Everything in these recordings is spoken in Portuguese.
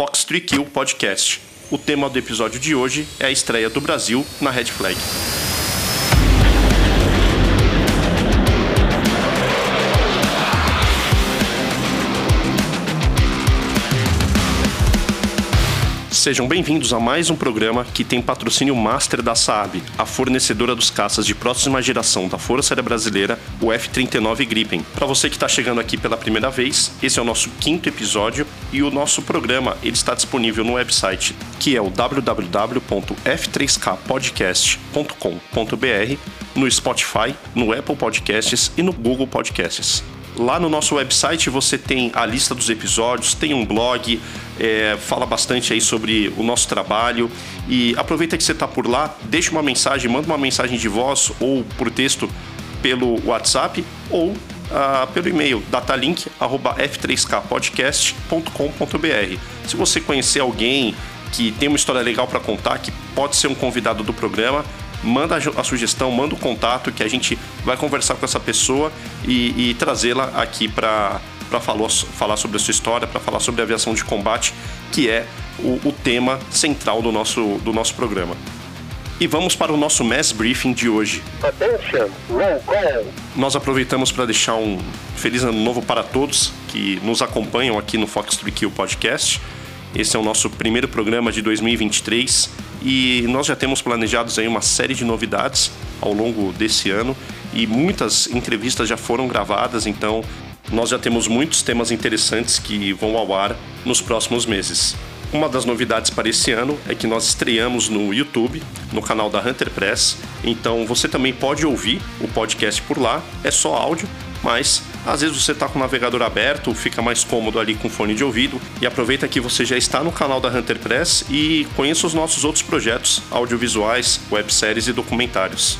Fox 3 Kill Podcast. O tema do episódio de hoje é a estreia do Brasil na Red Flag. Sejam bem-vindos a mais um programa que tem patrocínio master da Saab, a fornecedora dos caças de próxima geração da Força Aérea Brasileira, o F-39 Gripen. Para você que está chegando aqui pela primeira vez, esse é o nosso quinto episódio e o nosso programa ele está disponível no website que é o www.f3kpodcast.com.br, no Spotify, no Apple Podcasts e no Google Podcasts. Lá no nosso website você tem a lista dos episódios, tem um blog, é, fala bastante aí sobre o nosso trabalho. E aproveita que você está por lá, deixa uma mensagem, manda uma mensagem de voz ou por texto pelo WhatsApp ou uh, pelo e-mail datalink@f3kpodcast.com.br. Se você conhecer alguém que tem uma história legal para contar, que pode ser um convidado do programa, manda a sugestão, manda o contato que a gente vai conversar com essa pessoa e, e trazê-la aqui para falar, falar sobre a sua história, para falar sobre a aviação de combate, que é o, o tema central do nosso, do nosso programa. E vamos para o nosso Mass Briefing de hoje. Nós aproveitamos para deixar um feliz ano novo para todos que nos acompanham aqui no Fox 3 Kill Podcast. Esse é o nosso primeiro programa de 2023 e nós já temos planejados aí uma série de novidades ao longo desse ano e muitas entrevistas já foram gravadas, então nós já temos muitos temas interessantes que vão ao ar nos próximos meses. Uma das novidades para esse ano é que nós estreamos no YouTube, no canal da Hunter Press. Então você também pode ouvir o podcast por lá, é só áudio, mas às vezes você está com o navegador aberto, fica mais cômodo ali com fone de ouvido e aproveita que você já está no canal da Hunter Press e conheça os nossos outros projetos audiovisuais, webséries e documentários.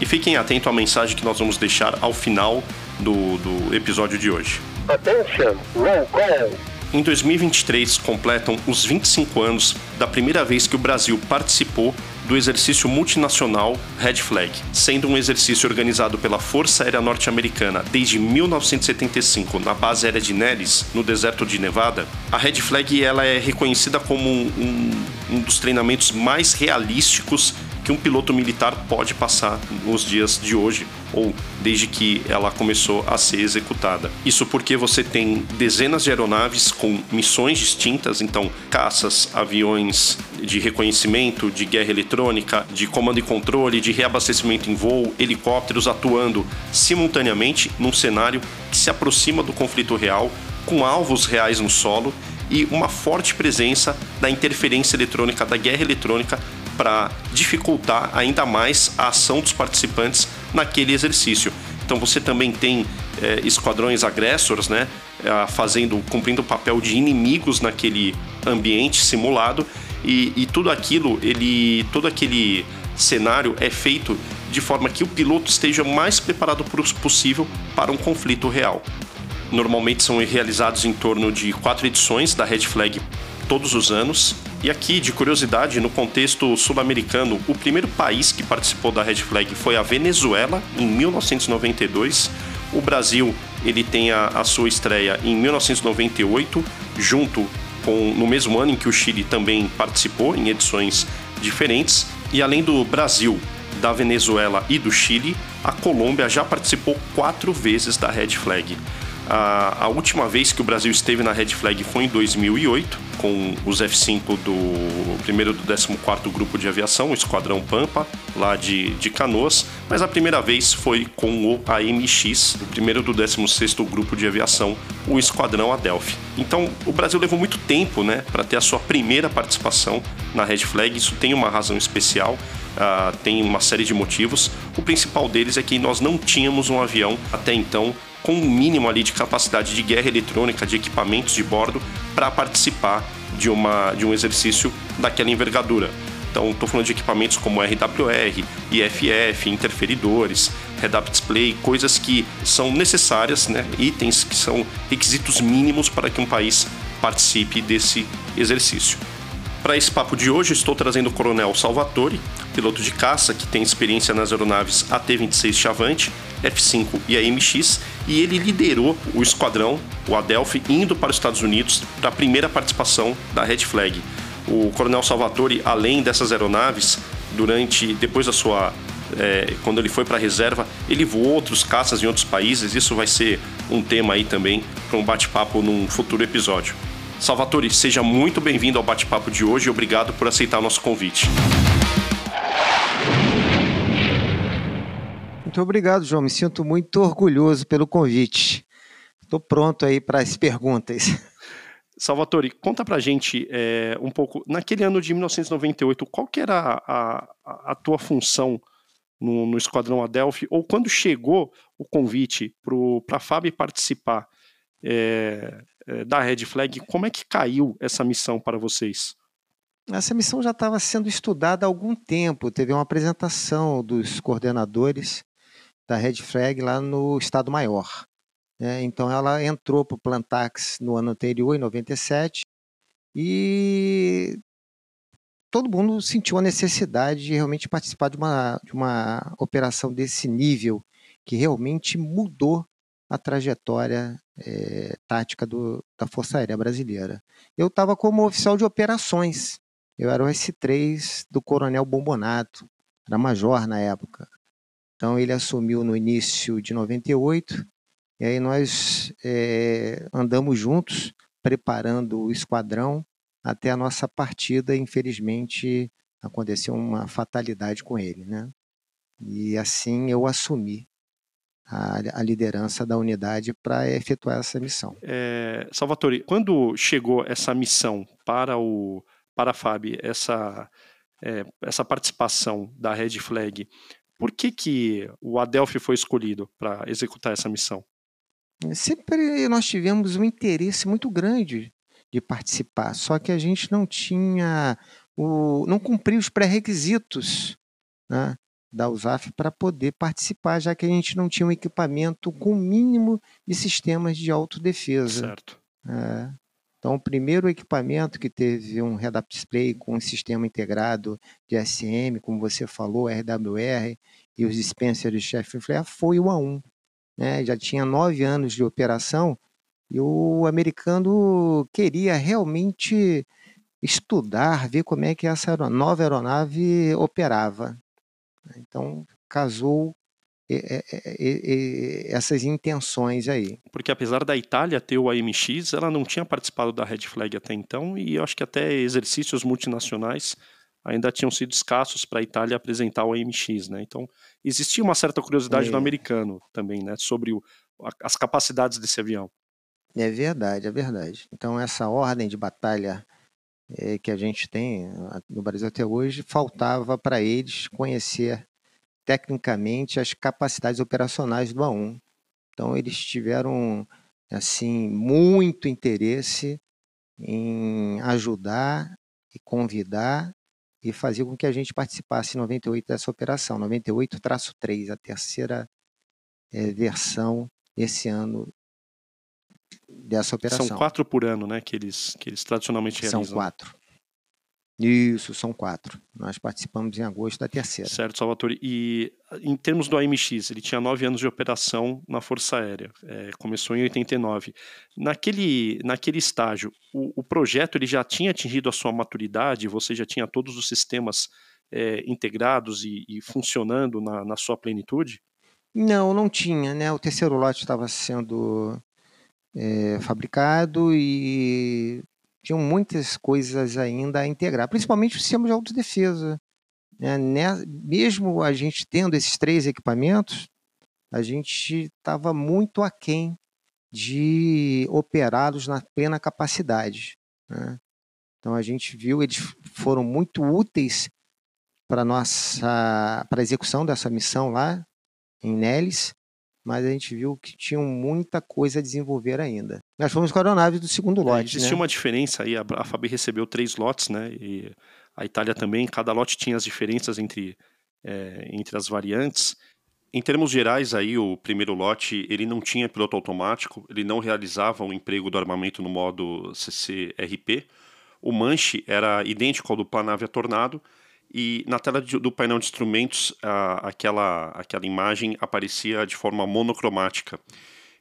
E fiquem atentos à mensagem que nós vamos deixar ao final do, do episódio de hoje. Attention, roll call. Em 2023 completam os 25 anos da primeira vez que o Brasil participou do exercício multinacional Red Flag, sendo um exercício organizado pela Força Aérea Norte-Americana desde 1975 na base aérea de Nellis, no deserto de Nevada. A Red Flag ela é reconhecida como um, um dos treinamentos mais realísticos que um piloto militar pode passar nos dias de hoje, ou desde que ela começou a ser executada. Isso porque você tem dezenas de aeronaves com missões distintas, então caças, aviões de reconhecimento, de guerra eletrônica, de comando e controle, de reabastecimento em voo, helicópteros atuando simultaneamente num cenário que se aproxima do conflito real, com alvos reais no solo e uma forte presença da interferência eletrônica, da guerra eletrônica para dificultar ainda mais a ação dos participantes naquele exercício. Então você também tem é, esquadrões agressores, né, fazendo, cumprindo o papel de inimigos naquele ambiente simulado e, e tudo aquilo, ele, todo aquele cenário é feito de forma que o piloto esteja mais preparado possível para um conflito real. Normalmente são realizados em torno de quatro edições da Red Flag todos os anos. E aqui, de curiosidade, no contexto sul-americano, o primeiro país que participou da Red Flag foi a Venezuela, em 1992. O Brasil ele tem a, a sua estreia em 1998, junto com no mesmo ano em que o Chile também participou em edições diferentes. E além do Brasil, da Venezuela e do Chile, a Colômbia já participou quatro vezes da Red Flag. A, a, última vez que o Brasil esteve na Red Flag foi em 2008, com os F-5 do primeiro do 14º Grupo de Aviação, o Esquadrão Pampa, lá de, de Canoas, mas a primeira vez foi com o AMX, o primeiro do 16º Grupo de Aviação, o Esquadrão Adelphi. Então, o Brasil levou muito tempo, né, para ter a sua primeira participação na Red Flag, isso tem uma razão especial, uh, tem uma série de motivos. O principal deles é que nós não tínhamos um avião até então com um mínimo ali de capacidade de guerra eletrônica, de equipamentos de bordo, para participar de, uma, de um exercício daquela envergadura. Então, estou falando de equipamentos como RWR, IFF, interferidores, head-up display, coisas que são necessárias, né? itens que são requisitos mínimos para que um país participe desse exercício. Para esse papo de hoje, estou trazendo o Coronel Salvatore, piloto de caça que tem experiência nas aeronaves AT-26 Chavante F-5 e a MX, e ele liderou o esquadrão, o Adelphi, indo para os Estados Unidos para a primeira participação da Red Flag. O Coronel Salvatore, além dessas aeronaves, durante depois da sua é, quando ele foi para a reserva, ele voou outros caças em outros países. Isso vai ser um tema aí também para um bate-papo num futuro episódio. Salvatore, seja muito bem-vindo ao bate-papo de hoje e obrigado por aceitar o nosso convite. Muito obrigado, João. Me sinto muito orgulhoso pelo convite. Estou pronto aí para as perguntas. Salvatore, conta pra gente é, um pouco, naquele ano de 1998, qual que era a, a, a tua função no, no, Esquadrão Adelphi, ou quando chegou o convite para a FAB participar é, é, da Red Flag, como é que caiu essa missão para vocês? Essa missão já estava sendo estudada há algum tempo, teve uma apresentação dos coordenadores da Red Flag lá no Estado Maior. Né? Então ela entrou para o Plantax no ano anterior, em 97, e todo mundo sentiu a necessidade de realmente participar de uma, de uma operação desse nível, que realmente mudou a trajetória é, tática do, da Força Aérea Brasileira. Eu estava como oficial de operações, eu era o S3 do Coronel Bombonato, era major na época. Então ele assumiu no início de 98, e aí nós é, andamos juntos, preparando o esquadrão até a nossa partida. Infelizmente aconteceu uma fatalidade com ele, né? E assim eu assumi a, a liderança da unidade para efetuar essa missão. É, Salvatore, quando chegou essa missão para o para a FAB, essa é, essa participação da Red Flag, por que, que o Adelphi foi escolhido para executar essa missão? Sempre nós tivemos um interesse muito grande de participar, só que a gente não tinha o, não cumpria os pré-requisitos né, da USAF para poder participar, já que a gente não tinha um equipamento com o mínimo de sistemas de autodefesa. Certo. É. Então, o primeiro equipamento que teve um head-up display com um sistema integrado de SM, como você falou, RWR e os dispensers de chefe flare, foi o A1. Né? Já tinha nove anos de operação e o americano queria realmente estudar, ver como é que essa nova aeronave operava. Então, casou essas intenções aí. Porque apesar da Itália ter o AMX, ela não tinha participado da Red Flag até então, e eu acho que até exercícios multinacionais ainda tinham sido escassos para a Itália apresentar o AMX, né? Então existia uma certa curiosidade é. do americano também, né, sobre o, as capacidades desse avião. É verdade, é verdade. Então essa ordem de batalha é, que a gente tem no Brasil até hoje faltava para eles conhecer tecnicamente as capacidades operacionais do A1. Então eles tiveram assim muito interesse em ajudar e convidar e fazer com que a gente participasse em 98 dessa operação, 98-3, a terceira é, versão esse ano dessa operação. São quatro por ano, né, que eles, que eles tradicionalmente realizam. São quatro. Isso, são quatro. Nós participamos em agosto da terceira. Certo, Salvatore. E em termos do AMX, ele tinha nove anos de operação na Força Aérea. É, começou em 89. Naquele, naquele estágio, o, o, projeto ele já tinha atingido a sua maturidade? Você já tinha todos os sistemas é, integrados e, e funcionando na, na, sua plenitude? Não, não tinha. Né? O terceiro lote estava sendo é, fabricado e tinham muitas coisas ainda a integrar, principalmente o sistema de autodefesa. Né? Mesmo a gente tendo esses três equipamentos, a gente estava muito aquém de operá-los na plena capacidade. Né? Então a gente viu, eles foram muito úteis para nossa para a execução dessa missão lá em Nelis, mas a gente viu que tinham muita coisa a desenvolver ainda. Nós fomos com a aeronave do segundo é, lote. É, existia né? uma diferença aí, a, a Fabi recebeu três lotes, né? E a Itália também, cada lote tinha as diferenças entre, é, entre as variantes. Em termos gerais, aí o primeiro lote ele não tinha piloto automático, ele não realizava o um emprego do armamento no modo CCRP. O manche era idêntico ao do Planavia Tornado e na tela do painel de instrumentos aquela, aquela imagem aparecia de forma monocromática.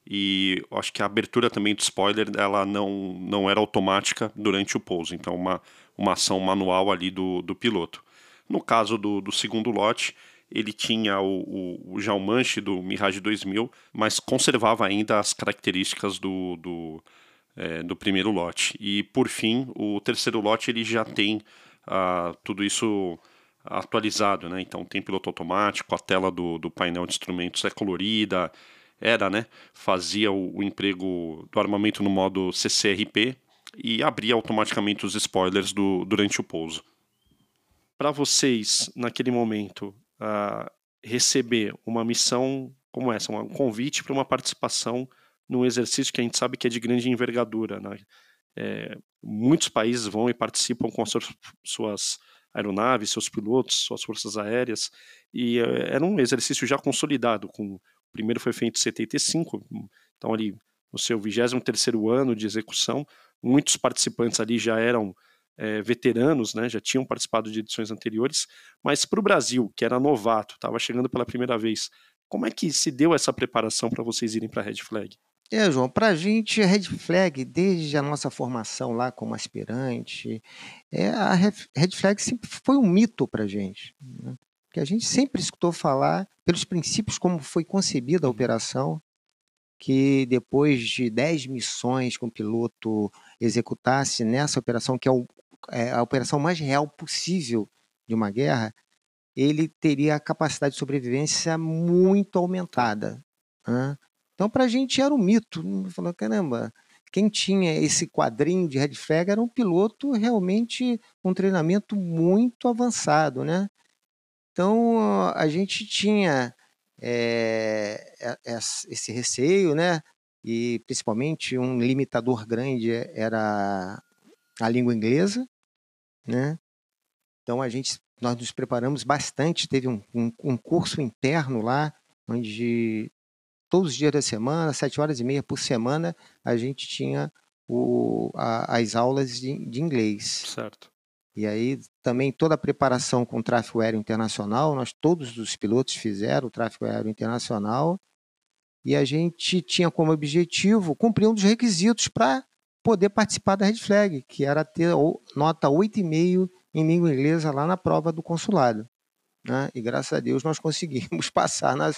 E acho que a abertura também do spoiler ela não, não era automática durante o pouso, então uma, uma ação manual ali do, do piloto. No caso do, do segundo lote, ele tinha o, o, o já o manche do Mirage 2000, mas conservava ainda as características do, do, é, do primeiro lote. E por fim, o terceiro lote ele já tem tudo isso atualizado, né? Então tem piloto automático, a tela do, do painel de instrumentos é colorida, era, né? Fazia o, o emprego do armamento no modo CCRP e abria automaticamente os spoilers do, durante o pouso. Para vocês, naquele momento, uh, receber uma missão como essa, um convite para uma participação num exercício que a gente sabe que é de grande envergadura, né? É, muitos países vão e participam com as suas aeronaves, seus pilotos, suas forças aéreas, e é, era um exercício já consolidado. Com, o primeiro foi feito em 75, então ali no seu 23º ano de execução, muitos participantes ali já eram é, veteranos, né, já tinham participado de edições anteriores, mas para o Brasil, que era novato, estava chegando pela primeira vez, como é que se deu essa preparação para vocês irem para a Red Flag? É, João, para a gente, a Red Flag, desde a nossa formação lá como aspirante, é, a Red Flag sempre foi um mito para a gente. Né? Que a gente sempre escutou falar, pelos princípios como foi concebida a operação, que depois de 10 missões que o piloto executasse nessa operação, que é, o, é a operação mais real possível de uma guerra, ele teria a capacidade de sobrevivência muito aumentada. Né? Então, para a gente era um mito. Falou, caramba, quem tinha esse quadrinho de red flag era um piloto realmente com um treinamento muito avançado, né? Então, a gente tinha é, esse receio, né? E principalmente um limitador grande era a língua inglesa, né? Então a gente, nós nos preparamos bastante, teve um, um, um curso interno lá, onde todos os dias da semana, sete horas e meia por semana, a gente tinha o, a, as aulas de, de, inglês. Certo. E aí também toda a preparação com tráfego aéreo internacional, nós todos os pilotos fizeram o tráfego aéreo internacional e a gente tinha como objetivo cumprir um dos requisitos para poder participar da Red Flag, que era ter nota 8,5 em língua inglesa lá na prova do consulado. Né? E graças a Deus nós conseguimos passar na,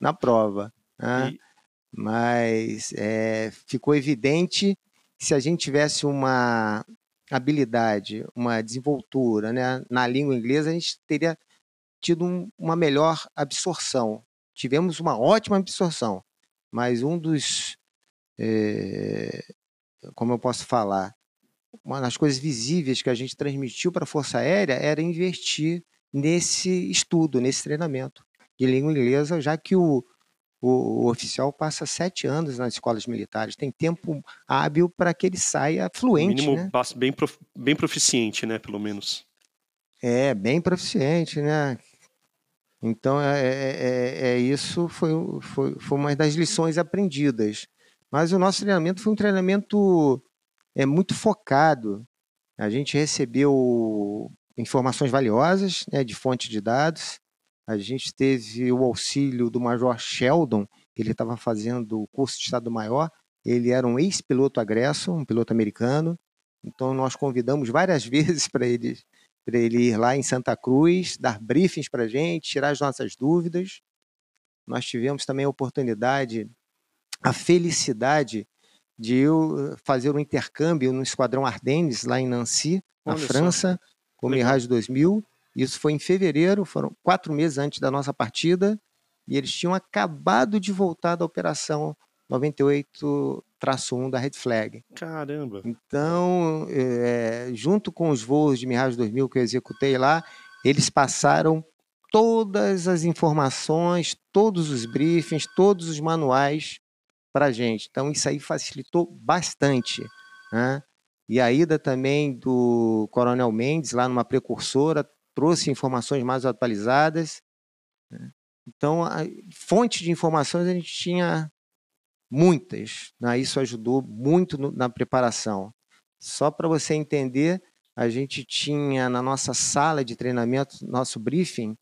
na prova. Né? E... Mas é, ficou evidente que se a gente tivesse uma habilidade, uma desenvoltura né, na língua inglesa, a gente teria tido um, uma melhor absorção. Tivemos uma ótima absorção, mas um dos, é, como eu posso falar, uma das coisas visíveis que a gente transmitiu para a Força Aérea era investir nesse estudo, nesse treinamento de língua inglesa, já que o, o, o, oficial passa sete anos nas escolas militares, tem tempo hábil para que ele saia fluente. No mínimo, né? bem, prof, bem proficiente, né? Pelo menos. É, bem proficiente, né? Então, é, é, é, é isso foi, foi, foi uma das lições aprendidas. Mas o nosso treinamento foi um treinamento é, muito focado. A gente recebeu informações valiosas né, de fonte de dados, a gente teve o auxílio do Major Sheldon, que ele estava fazendo o curso de Estado Maior. Ele era um ex-piloto agresso, um piloto americano. Então, nós convidamos várias vezes para ele, ele ir lá em Santa Cruz, dar briefings para a gente, tirar as nossas dúvidas. Nós tivemos também a oportunidade, a felicidade de eu fazer um intercâmbio no Esquadrão Ardennes, lá em Nancy, na Olha França, só. com o Mirage 2000. Isso foi em fevereiro, foram quatro meses antes da nossa partida, e eles tinham acabado de voltar da operação 98-1 da Red Flag. Caramba! Então, é, junto com os voos de Mirage 2000 que eu executei lá, eles passaram todas as informações, todos os briefings, todos os manuais para a gente. Então, isso aí facilitou bastante. Né? E a ida também do Coronel Mendes, lá numa precursora, trouxe informações mais atualizadas. Né? Então, a fonte de informações a gente tinha muitas. Né? Isso ajudou muito no, na preparação. Só para você entender, a gente tinha na nossa sala de treinamento, nosso briefing,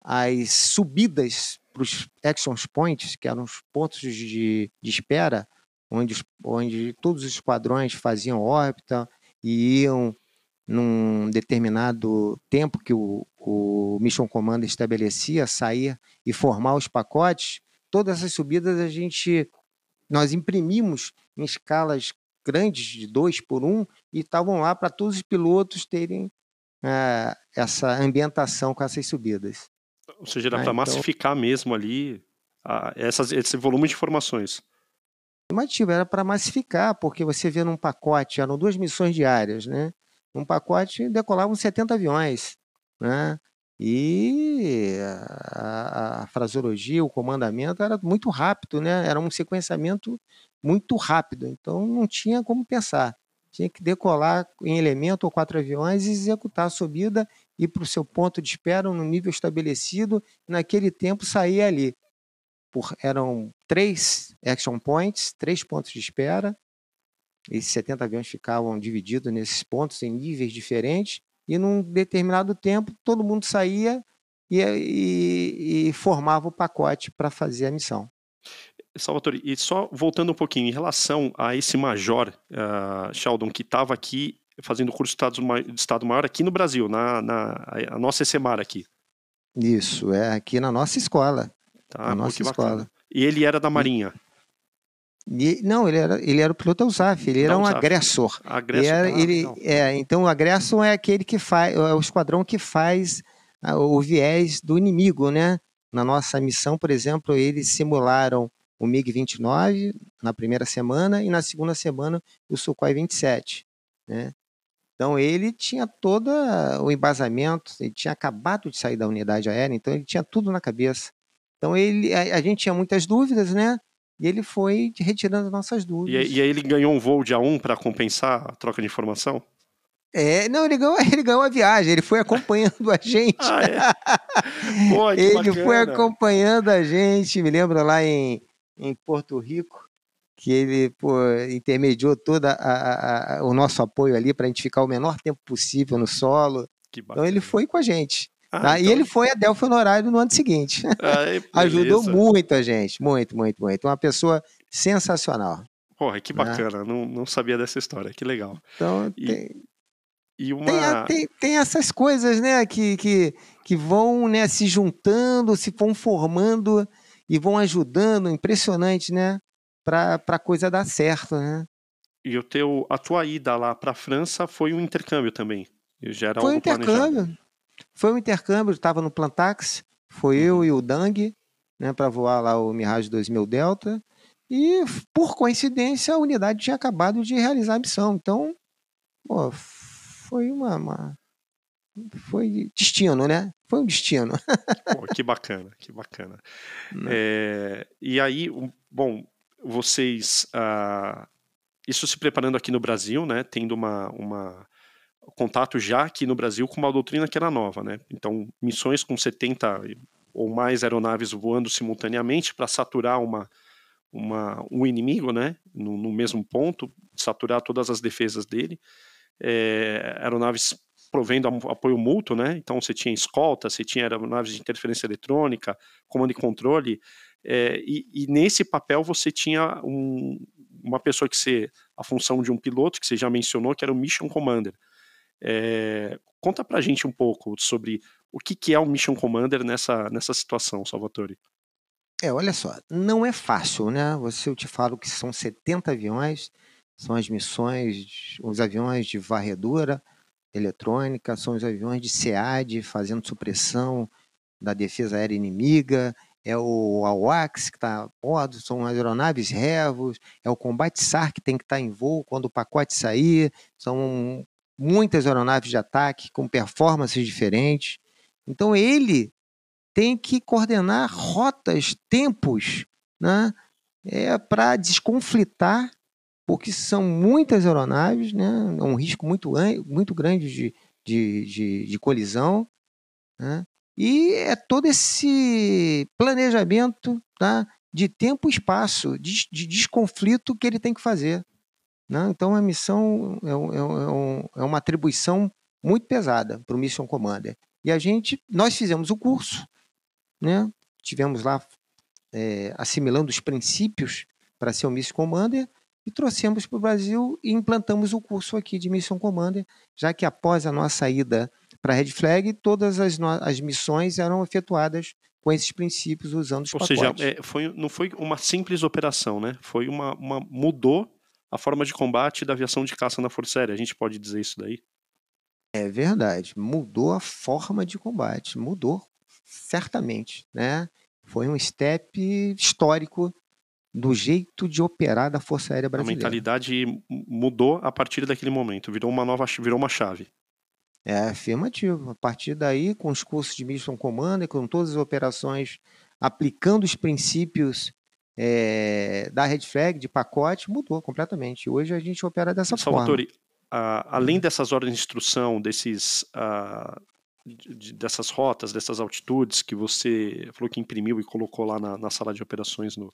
as subidas para os action points, que eram os pontos de, de espera, onde, onde todos os esquadrões faziam órbita e iam num determinado tempo que o, o Mission Commander estabelecia, sair e formar os pacotes, todas essas subidas a gente nós imprimimos em escalas grandes de dois por um e estavam lá para todos os pilotos terem é, essa ambientação com essas subidas. Ou seja, era ah, para então... massificar mesmo ali a, essas, esse volume de informações. Afirmativo, era para massificar, porque você vê num pacote, eram duas missões diárias, né? Num pacote decolavam 70 aviões, né? E a, a, fraseologia, o comandamento era muito rápido, né? Era um sequenciamento muito rápido, então não tinha como pensar. Tinha que decolar em elemento ou quatro aviões e executar a subida, ir para o seu ponto de espera no nível estabelecido, naquele tempo sair ali. Por, eram três action points, três pontos de espera, esses 70 aviões ficavam divididos nesses pontos em níveis diferentes, e num determinado tempo todo mundo saía e, e, e formava o pacote para fazer a missão. Salvatore, e só voltando um pouquinho, em relação a esse major, uh, Sheldon, que estava aqui fazendo curso de Estado Maior aqui no Brasil, na, na a nossa ECMAR aqui. Isso, é aqui na nossa escola. Tá, na nossa escola. E ele era da Marinha? E, não, ele era, ele era o piloto da USAF, ele era um agressor. agressor ele era, ele, é, então o agressor é aquele que faz, é o esquadrão que faz o viés do inimigo, né? Na nossa missão, por exemplo, eles simularam o MiG-29 na primeira semana e na segunda semana o Sukhoi 27, né? Então ele tinha todo o embasamento, ele tinha acabado de sair da unidade aérea, então ele tinha tudo na cabeça. Então ele, a, a gente tinha muitas dúvidas, né? E ele foi retirando as nossas dúvidas. E, e aí ele ganhou um voo de A1 para compensar a troca de informação? É, não, ele ganhou, ele ganhou a viagem, ele foi acompanhando a gente. ah, é? Pô, ele bacana. foi acompanhando a gente, me lembro lá em, em Porto Rico, que ele pô, intermediou todo o nosso apoio ali para a gente ficar o menor tempo possível no solo. então ele foi com a gente. Ah, tá? então... E ele foi a Delphi Honorário no ano seguinte. Ajudou muito a gente, muito, muito, muito. Uma pessoa sensacional. Porra, que né? bacana, né? não, não sabia dessa história, que legal. Então, e, tem, e uma... tem, tem, tem, essas coisas, né, que, que, que vão né, se juntando, se vão formando e vão ajudando, impressionante, né, para a coisa dar certo, né. E o teu, a tua ida lá para a França foi um intercâmbio também? Já era foi um intercâmbio. Planejado. Foi um intercâmbio, estava no Plantax, foi eu e o Dang, né, para voar lá o Mirage 2000 Delta, e por coincidência a unidade tinha acabado de realizar a missão, então, pô, foi uma, uma foi destino, né? Foi um destino. Pô, que bacana, que bacana. É, e aí, bom, vocês, ah, isso se preparando aqui no Brasil, né? Tendo uma, uma contato já aqui no Brasil com uma doutrina que era nova, né? Então, missões com 70 ou mais aeronaves voando simultaneamente para saturar uma, uma, um inimigo, né? No, no, mesmo ponto, saturar todas as defesas dele. É, aeronaves provendo apoio mútuo, né? Então, você tinha escolta, você tinha aeronaves de interferência eletrônica, comando e controle. É, e, e, nesse papel você tinha um, uma pessoa que ser a função de um piloto, que você já mencionou, que era o Mission Commander. É, conta pra gente um pouco sobre o que, que é o Mission Commander nessa, nessa situação, Salvatore. É, olha só, não é fácil, né? Você, eu te falo que são 70 aviões, são as missões, os aviões de varredura eletrônica, são os aviões de SEAD fazendo supressão da defesa aérea inimiga, é o AWACS que está a bordo, são aeronaves Revos, é o combate SAR que tem que estar tá em voo quando o pacote sair, são muitas aeronaves de ataque com performances diferentes. Então ele tem que coordenar rotas, tempos, né? É para desconflitar, porque são muitas aeronaves, né? É um risco muito, muito grande de, de, de, de colisão, né? E é todo esse planejamento tá? de tempo e espaço, de, de desconflito que ele tem que fazer. Né? Então, a missão é, é, é, é uma atribuição muito pesada para o Mission Commander. E a gente, nós fizemos o curso, né? tivemos lá é, assimilando os princípios para ser o Mission Commander e trouxemos para o Brasil e implantamos o curso aqui de Mission Commander, já que após a nossa ida para a Red Flag, todas as, as missões eram efetuadas com esses princípios usando os Ou pacotes. seja, é, foi, não foi uma simples operação, né? Foi uma, uma mudou a forma de combate da aviação de caça na Força Aérea. A gente pode dizer isso daí? É verdade, mudou a forma de combate, mudou certamente, né? Foi um step histórico do jeito de operar da Força Aérea Brasileira. A mentalidade mudou a partir daquele momento, virou uma nova, virou uma chave. É afirmativo. A partir daí, com os cursos de Mission Commander, com todas as operações aplicando os princípios é, da Red Flag, de pacote, mudou completamente. Hoje a gente opera dessa Salvatore, forma. Uh, além dessas ordens de instrução, desses, uh, de, dessas rotas, dessas altitudes que você falou que imprimiu e colocou lá na, na sala de operações no,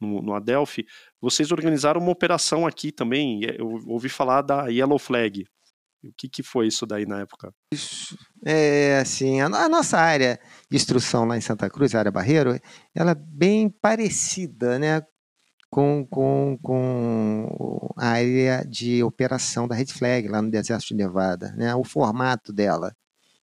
no, no, Adelphi, vocês organizaram uma operação aqui também. Eu ouvi falar da Yellow Flag. O que, que foi isso daí na época? É assim, a, a, nossa área de instrução lá em Santa Cruz, a área Barreiro, ela é bem parecida, né, com, com, com a área de operação da Red Flag, lá no deserto de Nevada, né? o formato dela.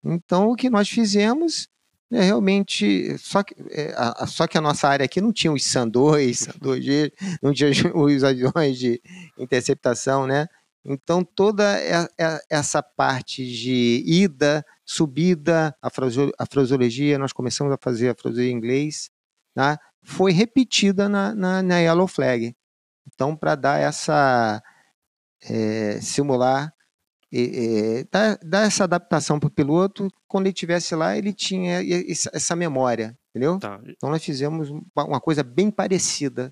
Então, o que nós fizemos é realmente. Só que, é, a, só que a nossa área aqui não tinha os SAN 2, SAN 2G, não tinha os aviões de interceptação, né? Então, toda essa parte de ida, subida, a fraseologia, nós começamos a fazer a fraseologia em inglês, tá? foi repetida na, na, na Yellow Flag. Então, para dar essa. É, simular, é, dar, dar, essa adaptação para o piloto, quando ele estivesse lá, ele tinha essa memória, entendeu? Tá. Então, nós fizemos uma coisa bem parecida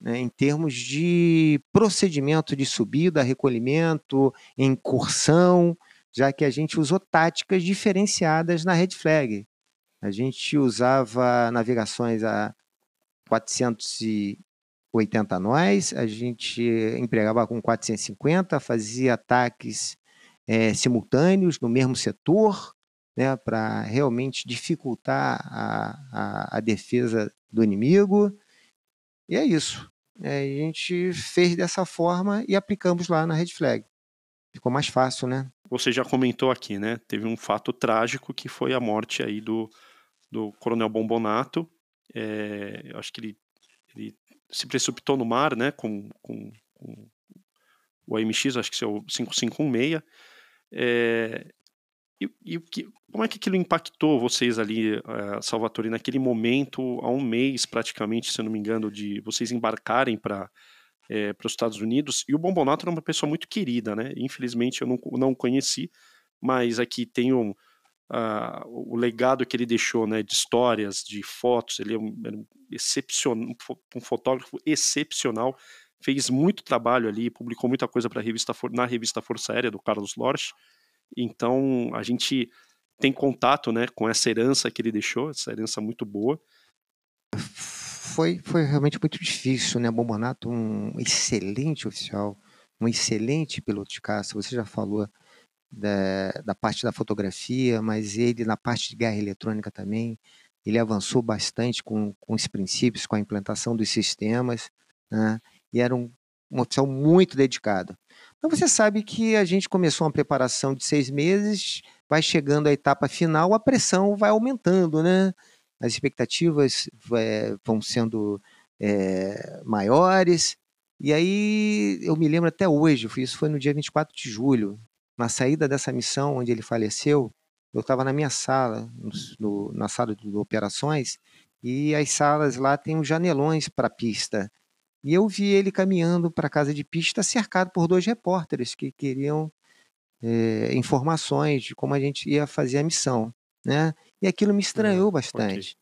né, em termos de procedimento de subida, recolhimento, incursão, já que a gente usou táticas diferenciadas na red flag. A gente usava navegações a 480 nós, a gente empregava com 450, fazia ataques é, simultâneos no mesmo setor, né, para realmente dificultar a, a, a, defesa do inimigo. E é isso. É, a gente fez dessa forma e aplicamos lá na Red Flag. Ficou mais fácil, né? Você já comentou aqui, né? Teve um fato trágico que foi a morte aí do, do Coronel Bombonato. É, acho que ele, ele se precipitou no mar, né, com, com, com o AMX, acho que é o 5516. É, e, e que, como é que aquilo impactou vocês ali, uh, Salvatore, naquele momento, há um mês praticamente, se eu não me engano, de vocês embarcarem para é, para os Estados Unidos? E o Bombonato era uma pessoa muito querida, né? Infelizmente eu não, não conheci, mas aqui tem um, uh, o legado que ele deixou, né, de histórias, de fotos. Ele é um, um, um fotógrafo excepcional. Fez muito trabalho ali, publicou muita coisa para revista na revista Força Aérea do Carlos Lorch. Então a gente tem contato, né, com essa herança que ele deixou, essa herança muito boa. Foi, foi realmente muito difícil, né? Bombonato, um excelente oficial, um excelente piloto de caça. Você já falou da, da parte da fotografia, mas ele na parte de guerra eletrônica também, ele avançou bastante com, com os princípios, com a implantação dos sistemas, né? e era um, um oficial muito dedicado. Então você sabe que a gente começou uma preparação de seis meses, vai chegando à etapa final, a pressão vai aumentando, né? As expectativas é, vão sendo é, maiores. E aí eu me lembro até hoje, isso foi no dia 24 de julho, na saída dessa missão onde ele faleceu, eu estava na minha sala, no, na sala de operações, e as salas lá têm os janelões para a pista. E eu vi ele caminhando para a casa de pista, cercado por dois repórteres que queriam é, informações de como a gente ia fazer a missão. Né? E aquilo me estranhou bastante. Okay.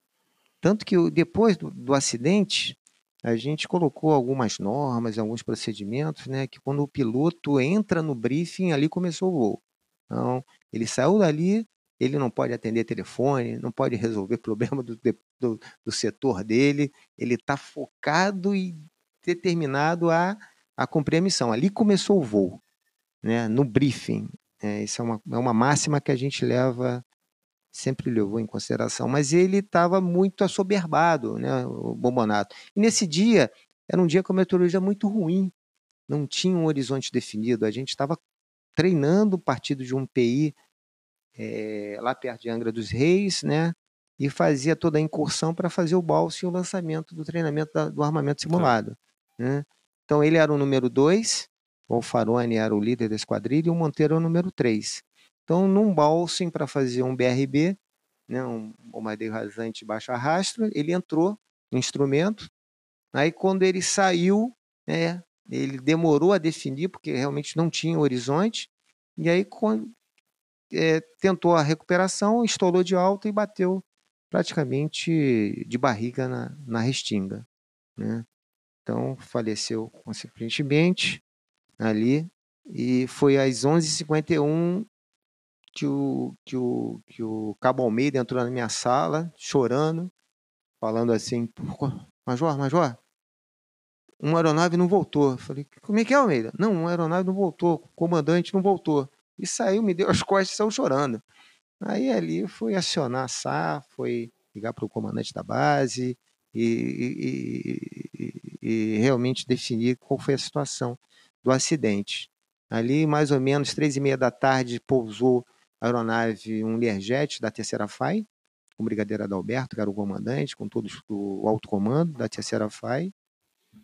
Tanto que depois do, do acidente, a gente colocou algumas normas, alguns procedimentos, né, que quando o piloto entra no briefing, ali começou o voo. Então, ele saiu dali, ele não pode atender telefone, não pode resolver problema do, do, do setor dele, ele está focado e determinado a a cumprir a missão. Ali começou o voo, né? no briefing. É, isso é uma, é uma máxima que a gente leva, sempre levou em consideração. Mas ele estava muito assoberbado, né, o Bombonato. E nesse dia, era um dia com a meteorologia muito ruim, não tinha um horizonte definido. A gente estava treinando o partido de um PI é, lá perto de Angra dos Reis, né? E fazia toda a incursão para fazer o balso e o lançamento do treinamento da, do armamento simulado. Né? Então ele era o número 2, o Alfarone era o líder da esquadrilha e o Monteiro era o número 3. Então, num balsing para fazer um BRB, né, um bombardeio rasante de baixo arrasto, ele entrou no instrumento. Aí, quando ele saiu, né, ele demorou a definir, porque realmente não tinha horizonte. E aí, quando, é, tentou a recuperação, estourou de alta e bateu praticamente de barriga na, na restinga. Né? Então, faleceu consequentemente ali. E foi às 11h51 que o, que o, que o Cabo Almeida entrou na minha sala, chorando, falando assim: Major, Major, uma aeronave não voltou. Falei: Como é que é, Almeida? Não, uma aeronave não voltou, o comandante não voltou. E saiu, me deu as costas e saiu chorando. Aí ali foi acionar a SA, foi ligar para o comandante da base e, e, e, realmente definir qual foi a situação do acidente. Ali, mais ou menos, três e meia da tarde, pousou a aeronave, um Learjet da terceira FAI, com o brigadeiro Adalberto, que era o comandante, com todo o alto comando da terceira FAI.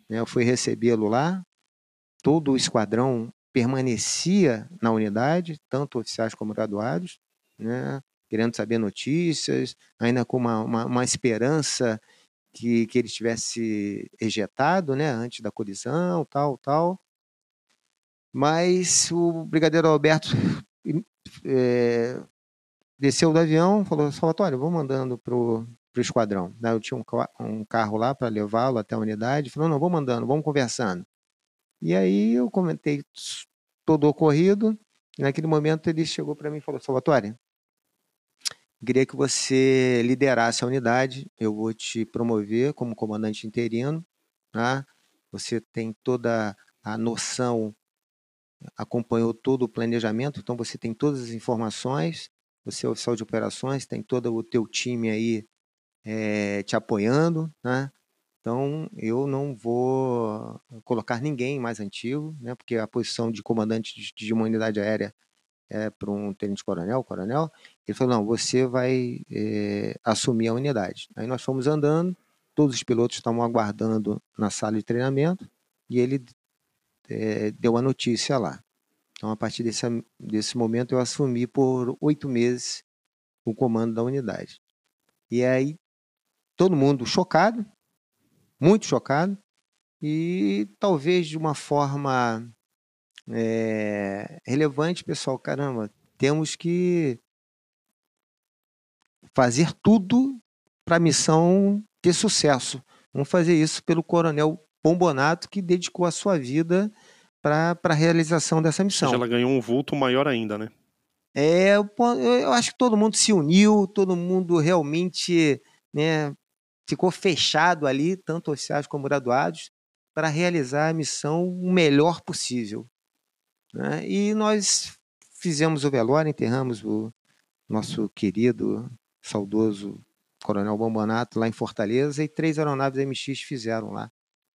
Né, eu fui recebê-lo lá. Todo o esquadrão permanecia na unidade, tanto oficiais como graduados, né, querendo saber notícias, ainda com uma, uma, uma esperança que, que ele tivesse ejetado né, antes da colisão, tal, tal. Mas o brigadeiro Alberto é, desceu do avião, falou, Salvatore, vou mandando para o esquadrão. Eu tinha um, um carro lá para levá-lo até a unidade. Falou, não, vou mandando, vamos conversando. E aí eu comentei todo o ocorrido. Naquele momento ele chegou para mim e falou, Salvatore, queria que você liderasse a unidade. Eu vou te promover como comandante interino. Tá? Você tem toda a noção acompanhou todo o planejamento, então você tem todas as informações, você é oficial de operações, tem todo o teu time aí é, te apoiando, né? Então eu não vou colocar ninguém mais antigo, né? Porque a posição de comandante de, de uma unidade aérea é para um tenente coronel, coronel. Ele falou não, você vai é, assumir a unidade. Aí nós fomos andando, todos os pilotos estavam aguardando na sala de treinamento e ele é, deu a notícia lá. Então, a partir desse, desse momento, eu assumi por oito meses o comando da unidade. E aí, todo mundo chocado, muito chocado, e talvez de uma forma é, relevante, pessoal, caramba, temos que fazer tudo para a missão ter sucesso. Vamos fazer isso pelo coronel Pombonato, que dedicou a sua vida para a realização dessa missão. Ela ganhou um vulto maior ainda, né? É, eu acho que todo mundo se uniu, todo mundo realmente né, ficou fechado ali, tanto oficiais como graduados, para realizar a missão o melhor possível. Né? E nós fizemos o velório, enterramos o nosso querido, saudoso Coronel Bombonato lá em Fortaleza e três aeronaves MX fizeram lá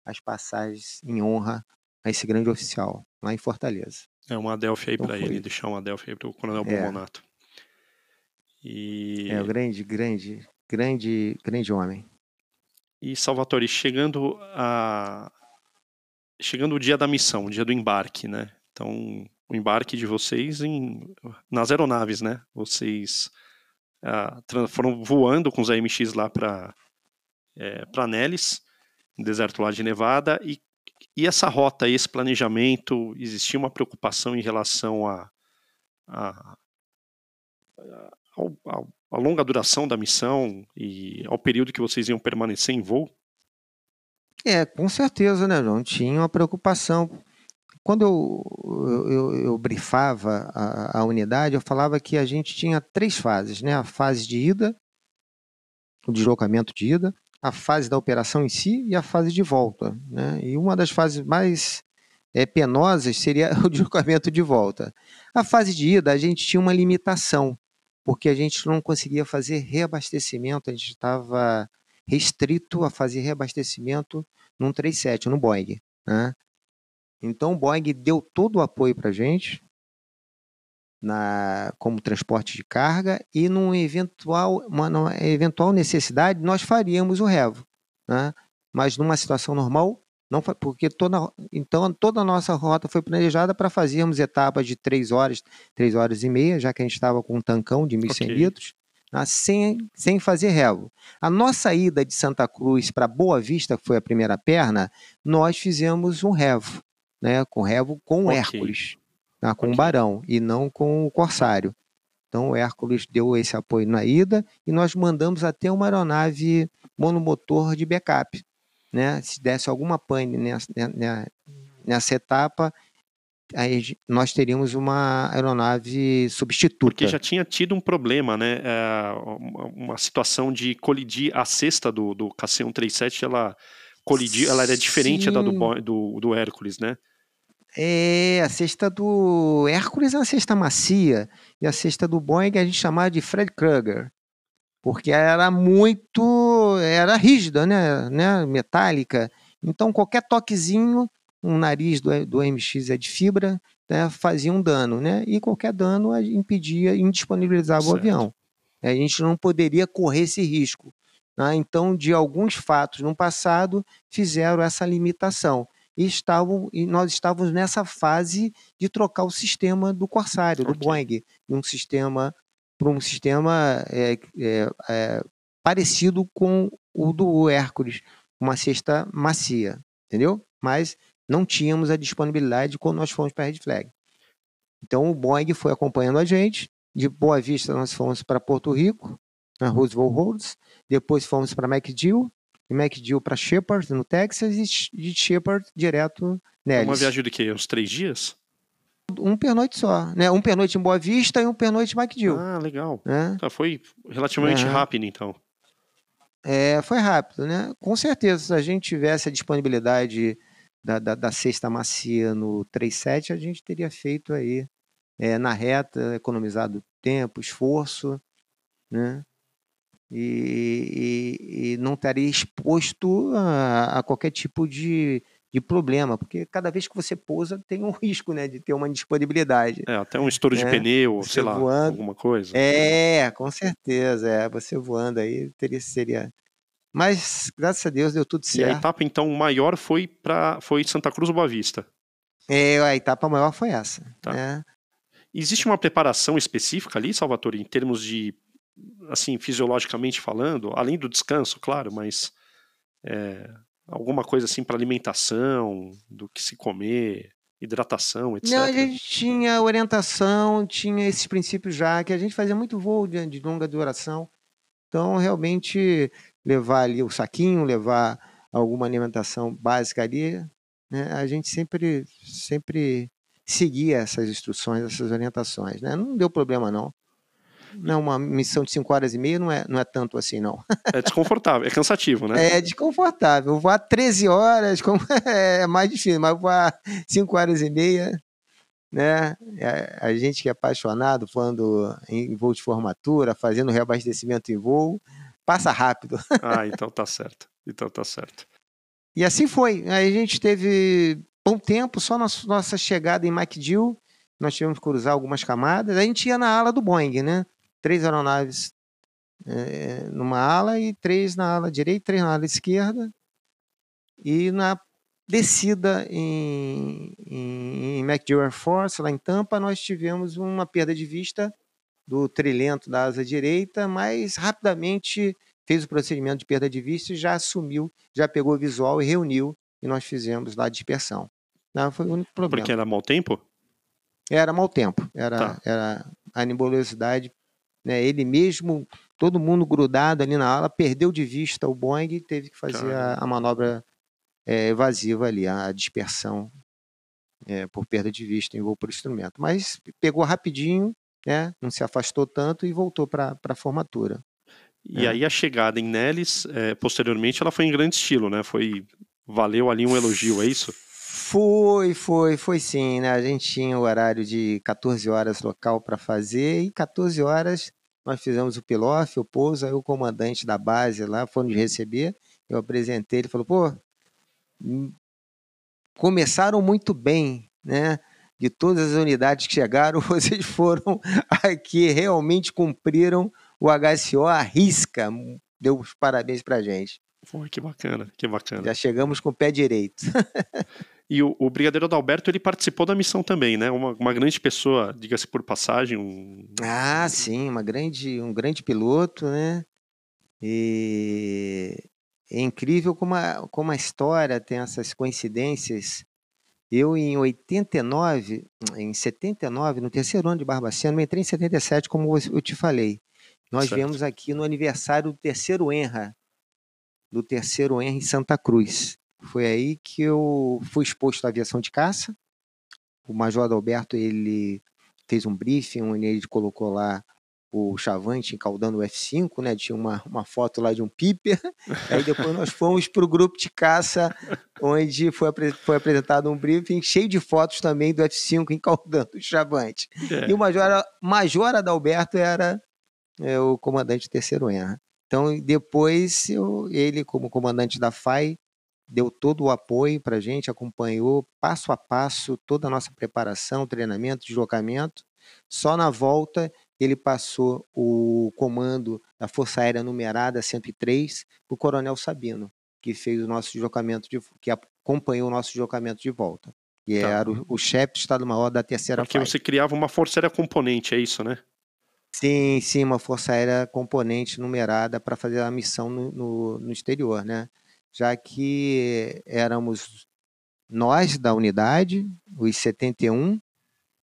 as passagens em honra a esse grande oficial, lá em Fortaleza. É uma Adelphi aí então para ele, deixar uma Adelphi aí para o Coronel é. Bombonato. E... É, o grande, grande, grande, grande homem. E Salvatore, chegando a chegando o dia da missão, o dia do embarque, né? Então, o embarque de vocês em nas aeronaves, né? Vocês uh, foram voando com os AMX lá para é, para Nelis deserto lá de Nevada, e, e essa rota, esse planejamento, existia uma preocupação em relação a, a, a, a longa duração da missão e ao período que vocês iam permanecer em voo? É, com certeza, né, João? Tinha uma preocupação. Quando eu, eu, eu brifava a, a, unidade, eu falava que a gente tinha três fases, né? A fase de ida, o deslocamento de ida, a fase da operação em si e a fase de volta. Né? E uma das fases mais é, penosas seria o deslocamento de volta. A fase de ida, a gente tinha uma limitação, porque a gente não conseguia fazer reabastecimento, a gente estava restrito a fazer reabastecimento num 37, no Boeing. Né? Então o Boeing deu todo o apoio para a gente, na, como transporte de carga, e num eventual, uma, numa eventual necessidade, nós faríamos o revo. Né? Mas numa situação normal, não porque toda, então toda a nossa rota foi planejada para fazermos etapas de 3 horas, 3 horas e meia, já que a gente estava com um tancão de 1.100 okay. litros, né, sem, sem fazer revo. A nossa ida de Santa Cruz para Boa Vista, que foi a primeira perna, nós fizemos um revo, né, com revo com o okay. Hércules, né, com okay. o Barão, e não com o Corsário. Então o Hércules deu esse apoio na ida e nós mandamos até uma aeronave monomotor de backup né? Se desse alguma pane nessa, nessa etapa, aí nós teríamos uma aeronave substituta. Porque já tinha tido um problema, né? É, uma situação de colidir a cesta do, do KC-137, ela ela era diferente Sim. da do, do, do Hércules, né? É, a cesta do Hércules é uma cesta macia, e a cesta do Boeing a gente chamava de Fred Krueger porque era muito, era rígida, né, né, metálica. Então qualquer toquezinho, um nariz do, do MX é de fibra, né, fazia um dano, né? E qualquer dano impedia, indisponibilizava certo. o avião. A gente não poderia correr esse risco. Né? Então, de alguns fatos no passado, fizeram essa limitação. E, estavam, e nós estávamos nessa fase de trocar o sistema do Corsário, okay. do Boeing, de um sistema para um sistema é, é, é, parecido com o do Hércules, uma cesta macia, entendeu? Mas não tínhamos a disponibilidade quando nós fomos para a Red Flag. Então o Boeing foi acompanhando a gente. De Boa Vista nós fomos para Porto Rico, na Roosevelt Roads. Depois fomos para MacDill, de MacDill para Shepard, no Texas, e de Shepard direto Nellis. Uma viagem de quê? Uns três dias? um pernoite só, né? Um pernoite em Boa Vista e um pernoite em MacDill. Ah, legal. Né? Tá, foi relativamente é. rápido, então. É, foi rápido, né? Com certeza, se a gente tivesse a disponibilidade da, da, da cesta macia no 37, a gente teria feito aí é, na reta, economizado tempo, esforço, né? E, e, e não estaria exposto a, a qualquer tipo de, de problema, porque cada vez que você pousa tem um risco, né, de ter uma indisponibilidade. É, até um estouro né? de pneu, você sei lá, voando, alguma coisa. É, com certeza, é, você voando aí teria seria mas graças a Deus deu tudo certo. E a etapa então maior foi para foi Santa Cruz ou Boa Vista? É, a etapa maior foi essa, tá. né? Existe uma preparação específica ali, Salvatore, em termos de assim, fisiologicamente falando, além do descanso, claro, mas é, alguma coisa assim para alimentação, do que se comer, hidratação, etc. Não, a gente tinha orientação, tinha esses princípios já, que a gente fazia muito voo de, de longa duração. Então, realmente, levar ali o saquinho, levar alguma alimentação básica ali, né, a gente sempre, sempre seguia essas instruções, essas orientações. Né? Não deu problema, não não, uma missão de 5 horas e meia não é, não é tanto assim, não. É desconfortável, é cansativo, né? É desconfortável. Voar 13 horas como é mais difícil, mas voar 5 horas e meia, né? É, a gente que é apaixonado, falando em voo de formatura, fazendo reabastecimento em voo, passa rápido. Ah, então tá certo. Então tá certo. E assim foi. Aí a gente teve bom tempo, só na nossa chegada em MacDill, nós tivemos que cruzar algumas camadas. A gente ia na ala do Boeing, né? Três aeronaves é, numa ala e três na ala direita, três na ala esquerda. E na descida em, em, em MacDill Air Force, lá em Tampa, nós tivemos uma perda de vista do trilhento da asa direita, mas rapidamente fez o procedimento de perda de vista e já assumiu, já pegou o visual e reuniu, e nós fizemos lá a dispersão. Não, foi o único problema. Porque era mau tempo? Era mau tempo. Era, tá. era a nebulosidade né? Ele mesmo, todo mundo grudado ali na ala, perdeu de vista o Boeing e teve que fazer a, a, manobra é, evasiva ali, a dispersão é, por perda de vista em voo por instrumento. Mas pegou rapidinho, né? não se afastou tanto e voltou para a formatura. E é. aí a chegada em Nellis, é, posteriormente, ela foi em grande estilo, né? Foi valeu ali um elogio, é isso? Foi, foi, foi sim, né? A gente tinha o horário de 14 horas local para fazer e 14 horas nós fizemos o pilof, o pouso, aí o comandante da base lá foi nos receber, eu apresentei, ele falou, pô, hum, começaram muito bem, né? De todas as unidades que chegaram, vocês foram aqui, realmente cumpriram o HCO à risca. Deu os parabéns pra gente. Pô, que bacana, que bacana. Já chegamos com o pé direito. E o, o, Brigadeiro Adalberto, ele participou da missão também, né? Uma, uma grande pessoa, diga-se por passagem. Um... Ah, sim, uma grande, um grande piloto, né? E é incrível como a, como a história tem essas coincidências. Eu, em 89, em 79, no terceiro ano de Barbacena, entrei em 77, como eu te falei. Nós certo. viemos aqui no aniversário do terceiro Enra, do terceiro Enra em Santa Cruz. Foi aí que eu fui exposto à aviação de caça. O Major Adalberto ele fez um briefing onde ele colocou lá o Chavante encaldando o F5, né? Tinha uma, uma foto lá de um Piper. Aí depois nós fomos para o grupo de caça, onde foi, foi apresentado um briefing cheio de fotos também do F5 encaldando o Chavante. É. E o Major, Major Adalberto era é, o comandante do terceiro ENRA. Então, depois, eu, ele, como comandante da FAI, deu todo o apoio para a gente, acompanhou passo a passo toda a nossa preparação, treinamento, deslocamento. Só na volta ele passou o comando da Força Aérea Numerada 103 para o Coronel Sabino, que fez o nosso deslocamento, de, que acompanhou o nosso deslocamento de volta. E tá. era o, o chefe de Estado-Maior da terceira Porque você criava uma Força Aérea Componente, é isso, né? Sim, sim, uma Força Aérea Componente numerada para fazer a missão no, no, no exterior, né? Já que éramos nós da unidade, os 71,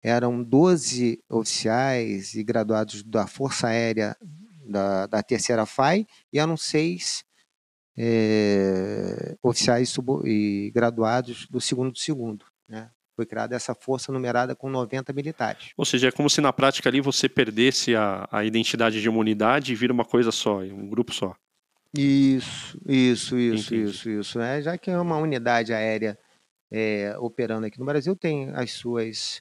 eram 12 oficiais e graduados da Força Aérea da, da Terceira FAI e eram seis é, oficiais e graduados do segundo do segundo. Né? Foi criada essa força numerada com 90 militares. Ou seja, é como se na prática ali você perdesse a, a identidade de uma unidade e vira uma coisa só, um grupo só. Isso, isso, isso, Entendi. isso, isso. Né? Já que é uma unidade aérea é, operando aqui no Brasil, tem as suas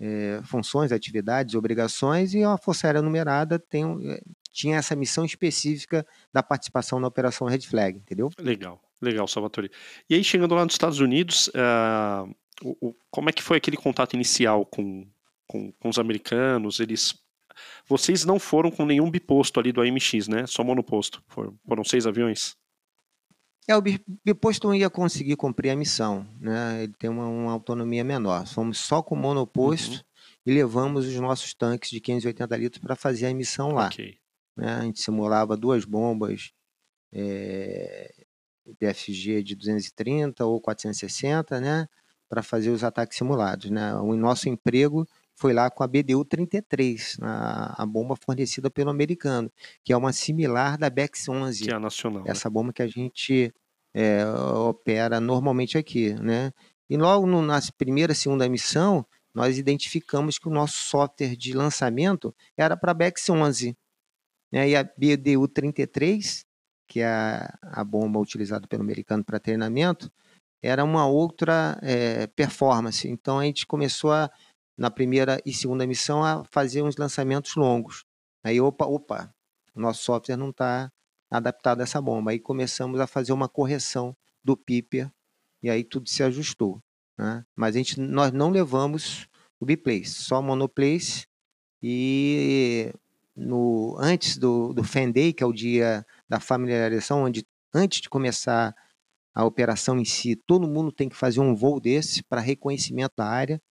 é, funções, atividades, obrigações, e a Força Aérea Numerada tem, é, tinha essa missão específica da participação na Operação Red Flag, entendeu? Legal, legal, Salvatore. E aí, chegando lá nos Estados Unidos, uh, o, o, como é que foi aquele contato inicial com, com, com os americanos? Eles vocês não foram com nenhum biposto ali do AMX, né? Só monoposto. Foram, foram seis aviões? É, o biposto não ia conseguir cumprir a missão, né? Ele tem uma, uma autonomia menor. Fomos só com monoposto uhum. e levamos os nossos tanques de 580 litros para fazer a missão lá. Okay. Né? A gente simulava duas bombas é, DFG de 230 ou 460, né? Para fazer os ataques simulados, né? O nosso emprego foi lá com a BDU-33, a, a, bomba fornecida pelo americano, que é uma similar da BEX-11. Que é a nacional. Essa né? bomba que a gente é, opera normalmente aqui, né? E logo no, na primeira, segunda missão, nós identificamos que o nosso software de lançamento era para BEX-11. Né? E a BDU-33, que é a, a bomba utilizada pelo americano para treinamento, era uma outra é, performance. Então a gente começou a na primeira e segunda missão a fazer uns lançamentos longos. Aí, opa, opa, nosso software não está adaptado a essa bomba. Aí começamos a fazer uma correção do Piper e aí tudo se ajustou. Né? Mas a gente, nós não levamos o biplace, só monoplace e no, antes do, do Fan Day, que é o dia da familiarização, onde antes de começar a operação em si, todo mundo tem que fazer um voo desse para reconhecimento da área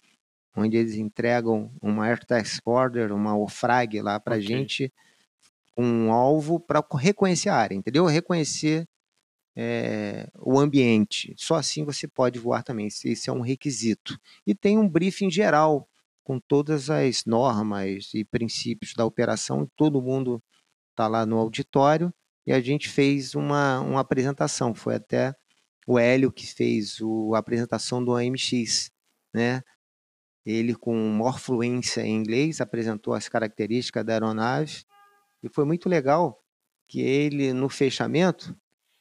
onde eles entregam uma Air Task Order, uma OFRAG lá para a okay. gente, um alvo para reconhecer a área, entendeu? Reconhecer é, o ambiente. Só assim você pode voar também. Esse é um requisito. E tem um briefing geral com todas as normas e princípios da operação. Todo mundo está lá no auditório e a gente fez uma, uma apresentação. Foi até o Hélio que fez o, a apresentação do AMX, né? Ele, com maior fluência em inglês, apresentou as características da aeronave e foi muito legal que ele, no fechamento,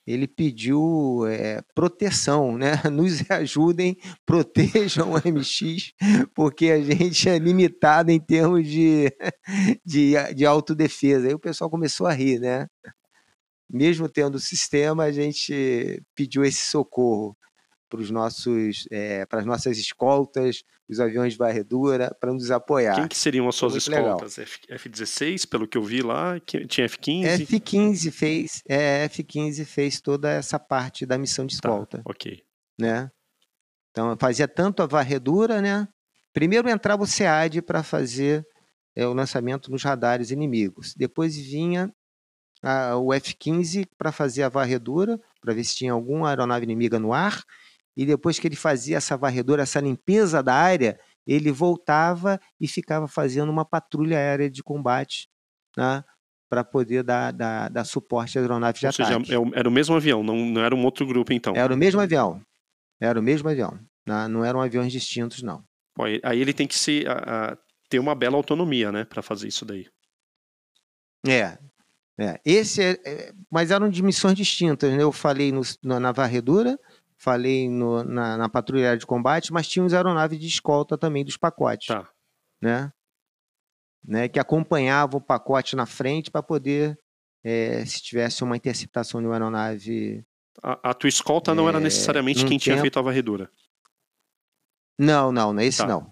ele pediu é, proteção, né? Nos ajudem, protejam o MX, porque a gente é limitado em termos de, de, de autodefesa. Aí o pessoal começou a rir, né? Mesmo tendo o sistema, a gente pediu esse socorro para os nossos, é, para as nossas escoltas, os aviões de varredura, para nos apoiar. Quem que seriam as suas escoltas? F, F-16, pelo que eu vi lá, tinha F-15? F-15 fez, é, F-15 fez toda essa parte da missão de tá, escolta. Tá, ok. Né? Então fazia tanto a varredura, né? Primeiro entrava o SEAD para fazer é, o lançamento nos radares inimigos. Depois vinha a, o F-15 para fazer a varredura, para ver se tinha alguma aeronave inimiga no ar e depois que ele fazia essa varredura, essa limpeza da área, ele voltava e ficava fazendo uma patrulha aérea de combate né, para poder dar, dar, dar, suporte às aeronaves de Ou ataque. seja, é era o mesmo avião, não, não era um outro grupo então? Era o mesmo avião, era o mesmo avião, né, não eram aviões distintos não. Pô, aí ele tem que se, a, a, ter uma bela autonomia né, para fazer isso daí. É, é, esse é, é, mas eram de missões distintas. Né? Eu falei no, na varredura, falei no, na, na patrulha de combate, mas tínhamos aeronaves de escolta também dos pacotes. Tá. Né? Né, que acompanhava o pacote na frente para poder, é, se tivesse uma interceptação de uma aeronave. A, a tua escolta é, não era é, necessariamente quem tempo... tinha feito a varredura. Não, não, esse tá. não.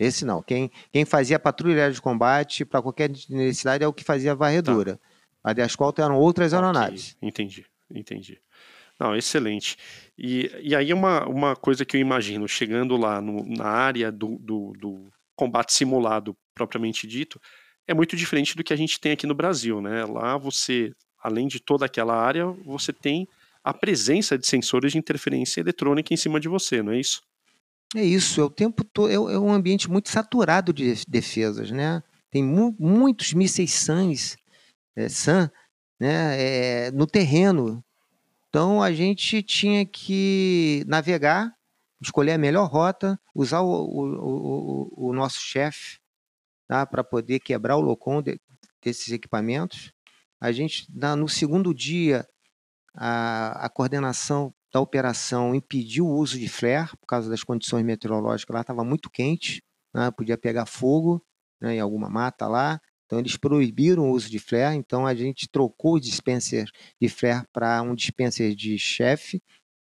Esse não. Quem, quem fazia patrulha de combate para qualquer necessidade é o que fazia a varredura. Tá. A de escolta eram outras aeronaves. Okay. Entendi, entendi. Não, excelente. E, e aí uma, uma coisa que eu imagino, chegando lá no, na área do, do, do, combate simulado propriamente dito, é muito diferente do que a gente tem aqui no Brasil, né? Lá você, além de toda aquela área, você tem a presença de sensores de interferência eletrônica em cima de você, não é isso? É isso, é o tempo todo, é, é um ambiente muito saturado de defesas, né? Tem mu muitos mísseis SANs, é, SAN, né, é, no terreno, então a gente tinha que navegar, escolher a melhor rota, usar o, o, o, o nosso chefe tá, para poder quebrar o locom de, desses equipamentos. A gente, no segundo dia, a, a coordenação da operação impediu o uso de flare, por causa das condições meteorológicas lá, estava muito quente, né, podia pegar fogo né, em alguma mata lá. Então, eles proibiram o uso de flare, então a gente trocou o dispenser de flare para um dispenser de chefe.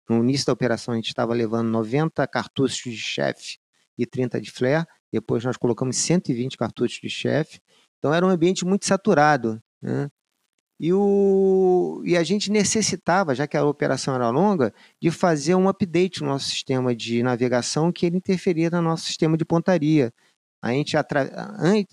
No início da operação, a gente estava levando 90 cartuchos de chefe e 30 de flare. Depois, nós colocamos 120 cartuchos de chefe. Então, era um ambiente muito saturado. Né? E, o, e a gente necessitava, já que a operação era longa, de fazer um update no nosso sistema de navegação que ele interferia no nosso sistema de pontaria. A gente,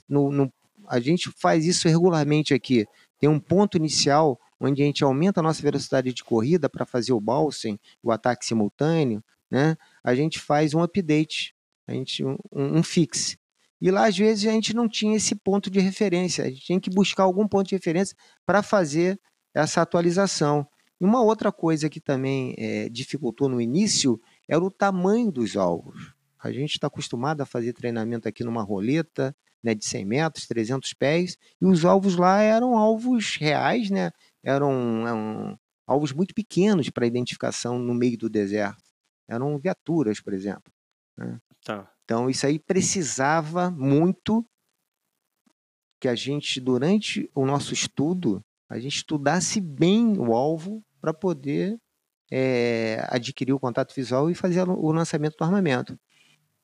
no, no a gente faz isso regularmente aqui. Tem um ponto inicial onde a gente aumenta a nossa velocidade de corrida para fazer o balsem, o ataque simultâneo, né? A gente faz um update, a gente um, um fix. E lá às vezes a gente não tinha esse ponto de referência, a gente tinha que buscar algum ponto de referência para fazer essa atualização. E uma outra coisa que também é, dificultou no início era o tamanho dos alvos. A gente está acostumado a fazer treinamento aqui numa roleta, né, de 100 metros, 300 pés, e os alvos lá eram alvos reais, né, eram, eram alvos muito pequenos para identificação no meio do deserto. Eram viaturas, por exemplo. Né? Tá. Então, isso aí precisava muito que a gente, durante o nosso estudo, a gente estudasse bem o alvo para poder é, adquirir o contato visual e fazer o lançamento do armamento.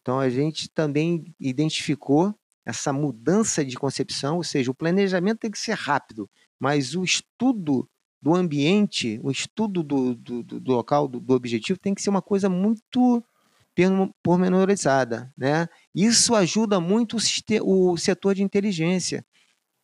Então, a gente também identificou essa mudança de concepção, ou seja, o planejamento tem que ser rápido, mas o estudo do ambiente, o estudo do, do, do local, do, do, objetivo, tem que ser uma coisa muito pormenorizada. Né? Isso ajuda muito o, o setor de inteligência.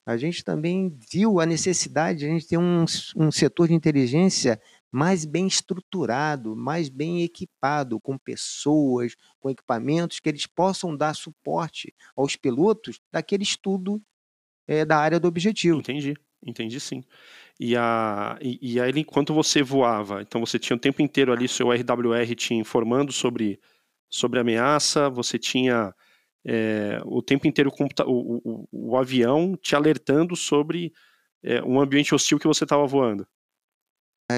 A gente também viu a necessidade de a gente ter um, um setor de inteligência mais bem estruturado, mais bem equipado, com pessoas, com equipamentos que eles possam dar suporte aos pilotos daquele estudo é, da área do objetivo. Entendi, entendi sim. E, a, e, e aí, enquanto você voava, então você tinha o tempo inteiro ali seu RWR te informando sobre, sobre ameaça, você tinha é, o tempo inteiro o, o, o, o, avião te alertando sobre é, um ambiente hostil que você estava voando.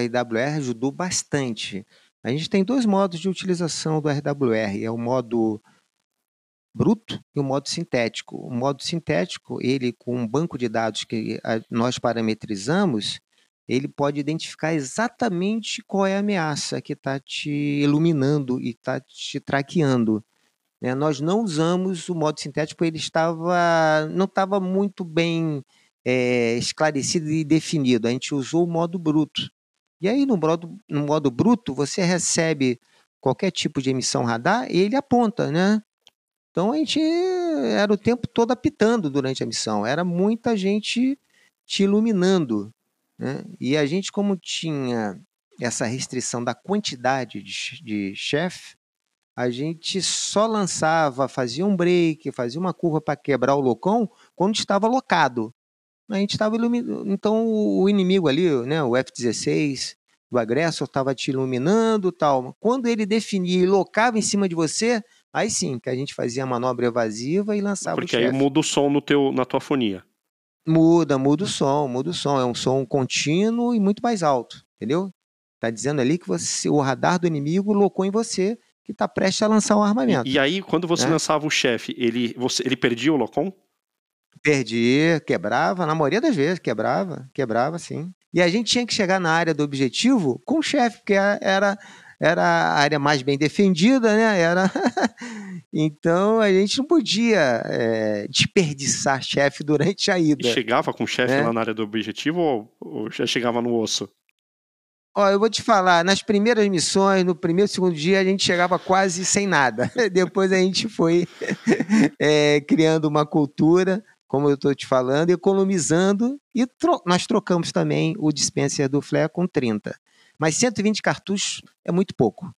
RWR ajudou bastante. A gente tem dois modos de utilização do RWR, é o modo bruto e o modo sintético. O modo sintético, ele com um banco de dados que nós parametrizamos, ele pode identificar exatamente qual é a ameaça que está te iluminando e está te traqueando. Né? Nós não usamos o modo sintético, ele estava, não estava muito bem é, esclarecido e definido. A gente usou o modo bruto. E aí, no modo, no modo bruto, você recebe qualquer tipo de emissão radar e ele aponta, né? Então a gente era o tempo todo apitando durante a missão, era muita gente te iluminando. Né? E a gente, como tinha essa restrição da quantidade de, de chefe, a gente só lançava, fazia um break, fazia uma curva para quebrar o locão quando estava locado. A gente estava iluminando. Então o inimigo ali, né, o F-16, o agressor estava te iluminando tal. Quando ele definia e locava em cima de você, aí sim que a gente fazia a manobra evasiva e lançava Porque o aí muda o som no teu, na tua fonia. Muda, muda o som, muda o som. É um som contínuo e muito mais alto, entendeu? Tá dizendo ali que você, o radar do inimigo locou em você que está prestes a lançar um armamento. E, e aí, quando você né? lançava o chefe, ele, você, ele perdia o locom? Perdia, quebrava, na maioria das vezes, quebrava, quebrava, sim. E a gente tinha que chegar na área do objetivo com o chefe, porque era, era a área mais bem defendida, né? Era... então a gente não podia é, desperdiçar chefe durante a ida. E chegava com o chefe né? lá na área do objetivo ou, ou já chegava no osso? Ó, eu vou te falar, nas primeiras missões, no primeiro, segundo dia, a gente chegava quase sem nada. Depois a gente foi é, criando uma cultura, como eu estou te falando, economizando, e tro nós trocamos também o dispenser do Flare com 30. Mas 120 cartuchos é muito pouco.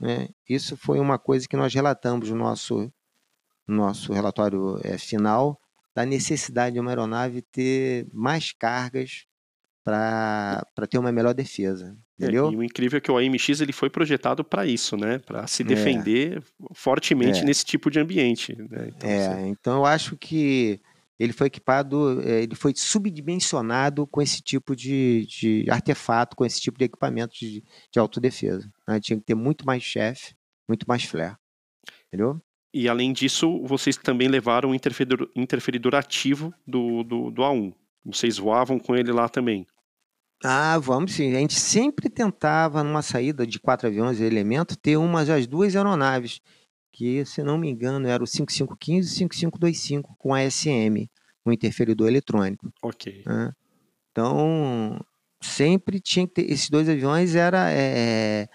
Né? Isso foi uma coisa que nós relatamos no nosso, no nosso relatório é, final, da necessidade de uma aeronave ter mais cargas para ter uma melhor defesa. É, entendeu? É, e o incrível é que o AMX ele foi projetado para isso, né? Para se é. defender é. fortemente nesse tipo de ambiente. Né? Então, é, assim... então eu acho que ele foi equipado, é, ele foi subdimensionado com esse tipo de, de artefato, com esse tipo de equipamento de, de autodefesa. Né? Tinha que ter muito mais chefe, muito mais flare. Entendeu? E além disso, vocês também levaram o interferidor, interferidor ativo do, do, do A1. Vocês voavam com ele lá também. Ah, vamos sim. A gente sempre tentava, numa saída de quatro aviões e elemento, ter umas das duas aeronaves, que, se não me engano, era o 5515 e 5525 com ASM, um interferidor eletrônico. Ok. Né? Então, sempre tinha que ter. Esses dois aviões era. É,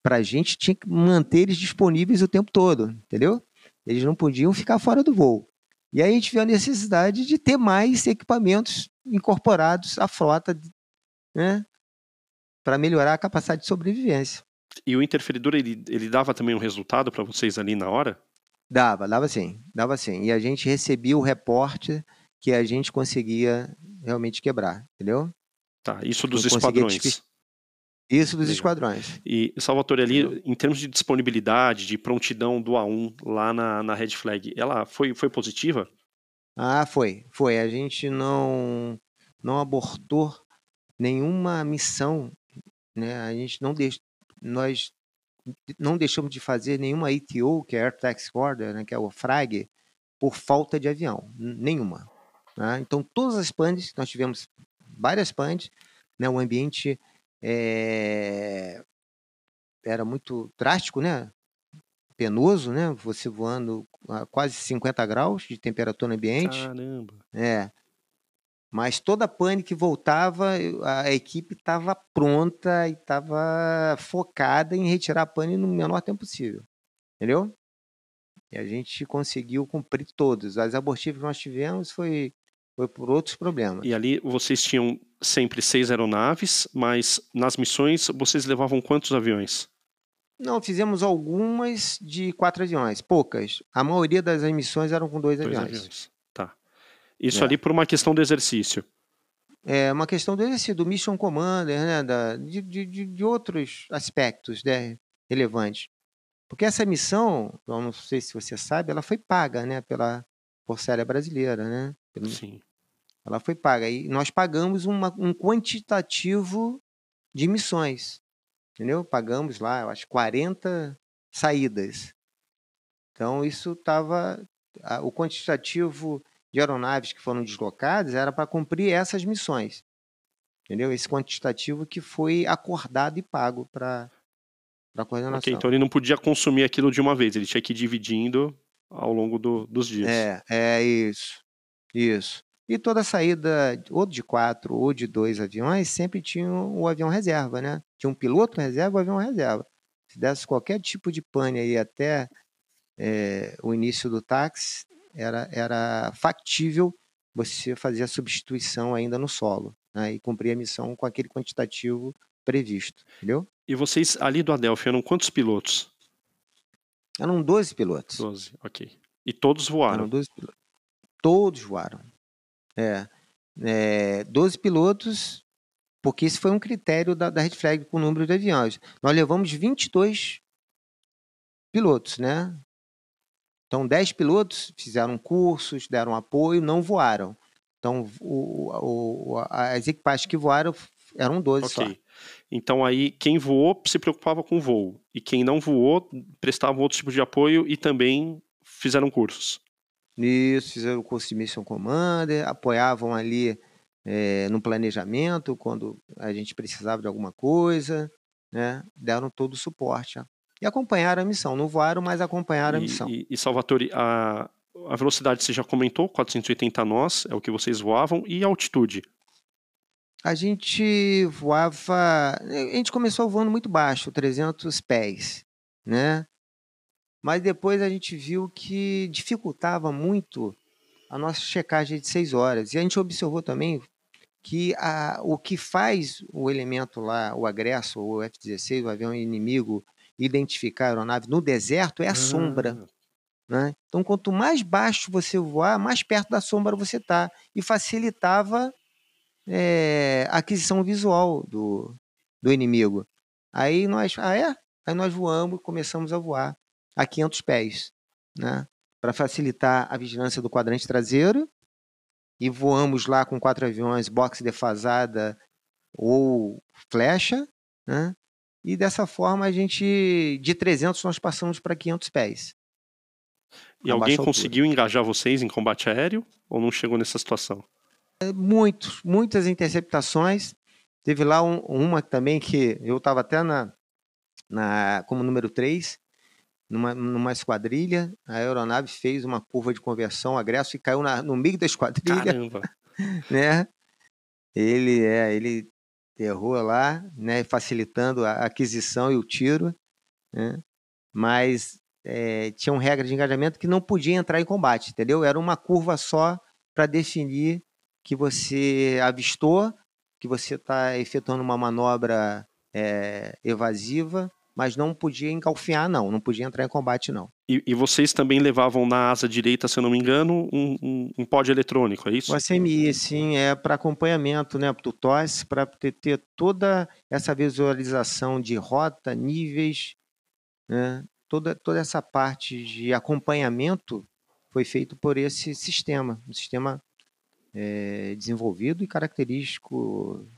para a gente, tinha que manter eles disponíveis o tempo todo, entendeu? Eles não podiam ficar fora do voo. E aí a gente viu a necessidade de ter mais equipamentos incorporados à frota né, para melhorar a capacidade de sobrevivência. E o interferidor, ele, ele dava também um resultado para vocês ali na hora? Dava, dava sim, dava sim. E a gente recebia o reporte que a gente conseguia realmente quebrar, entendeu? Tá, isso dos esquadrões. Isso dos Legal. esquadrões. E, Salvatore, ali, entendeu? em termos de disponibilidade, de prontidão do A1 lá na, na Red Flag, ela foi, foi positiva? Ah, foi, foi. A gente não, não abortou nenhuma missão, né? A gente não deixa, nós não deixamos de fazer nenhuma ATO, que é Air Tax Order, né, que é o FRAG, por falta de avião, nenhuma. Né? Então, todas as PANs, nós tivemos várias PANs, né, o ambiente é, era muito drástico, né? penoso, né? Você voando a quase 50 graus de temperatura no ambiente. Caramba! É. Mas toda a pane que voltava, a equipe estava pronta e estava focada em retirar a pane no menor tempo possível. Entendeu? E a gente conseguiu cumprir todos. As abortivas que nós tivemos foi, foi por outros problemas. E ali vocês tinham sempre seis aeronaves, mas nas missões vocês levavam quantos aviões? Não, fizemos algumas de quatro aviões, poucas. A maioria das missões eram com dois, dois aviões. aviões. Isso é. ali por uma questão do exercício. É uma questão do exercício, do Mission Commander, né, da, de, de, de outros aspectos né, relevantes. Porque essa missão, eu não sei se você sabe, ela foi paga né, pela Força Aérea Brasileira. Né? Sim. Ela foi paga. E nós pagamos uma, um quantitativo de missões, entendeu? Pagamos lá, eu acho, 40 saídas. Então, isso estava. O quantitativo de aeronaves que foram deslocadas era para cumprir essas missões. Entendeu? Esse quantitativo que foi acordado e pago para a coordenação. Ok, então ele não podia consumir aquilo de uma vez, ele tinha que ir dividindo ao longo do, dos dias. É, é isso. Isso. E toda saída, ou de quatro ou de dois aviões, sempre tinha o avião reserva, né? Tinha um piloto reserva e um avião reserva. Se desse qualquer tipo de pane aí até é, o início do táxi, era, era factível você fazer a substituição ainda no solo né, e cumprir a missão com aquele quantitativo previsto, entendeu? E vocês ali do Adelphi eram quantos pilotos? Eram 12 pilotos. 12, ok. E todos voaram? Eram 12 pilotos. Todos voaram. É, é, 12 pilotos, porque esse foi um critério da, da Red Flag com o número de aviões. Nós levamos 22 pilotos, né? Então, 10 pilotos fizeram cursos, deram apoio, não voaram. Então, o, o, as equipagens que voaram eram 12 okay. só. Então, aí, quem voou se preocupava com o voo. E quem não voou prestava outro tipo de apoio e também fizeram cursos. Isso, fizeram o curso de Mission Commander, apoiavam ali é, no planejamento, quando a gente precisava de alguma coisa, né? deram todo o suporte. E acompanharam a missão. Não voaram, mas acompanharam a missão. E, e Salvatore, a, a velocidade você já comentou, 480 nós, é o que vocês voavam, e a altitude? A gente voava. A gente começou voando muito baixo, 300 pés, né? Mas depois a gente viu que dificultava muito a nossa checagem de 6 horas. E a gente observou também que a, o que faz o elemento lá, o agresso, o F-16, o avião inimigo, identificar a aeronave no deserto é a sombra. Ah. Né? Então, quanto mais baixo você voar, mais perto da sombra você está. E facilitava é, a aquisição visual do, do inimigo. Aí nós, ah é? Aí nós voamos, começamos a voar a 500 pés, né? Para facilitar a vigilância do quadrante traseiro. E voamos lá com quatro aviões, boxe defasada ou flecha, né? E dessa forma a gente, de 300 nós passamos para 500 pés. E alguém conseguiu engajar vocês em combate aéreo ou não chegou nessa situação? É, muitos, muitas interceptações. Teve lá um, uma também que eu estava até na, na como número 3, numa, numa esquadrilha. A aeronave fez uma curva de conversão agresso e caiu na, no meio da esquadrilha. Caramba! né? Ele, é, ele errou lá, né, facilitando a aquisição e o tiro. Né? Mas é, tinham regras de engajamento que não podia entrar em combate, entendeu? Era uma curva só para definir que você avistou, que você está efetuando uma manobra é, evasiva, mas não podia encalfinhar, não, não podia entrar em combate, não. E, e vocês também levavam na asa direita, se eu não me engano, um, um, um pod eletrônico, é isso? O ACMI, sim, é para acompanhamento, né, do TOS, para ter, ter toda essa visualização de rota, níveis, né, toda, toda essa parte de acompanhamento foi feito por esse sistema, um sistema é, desenvolvido e característico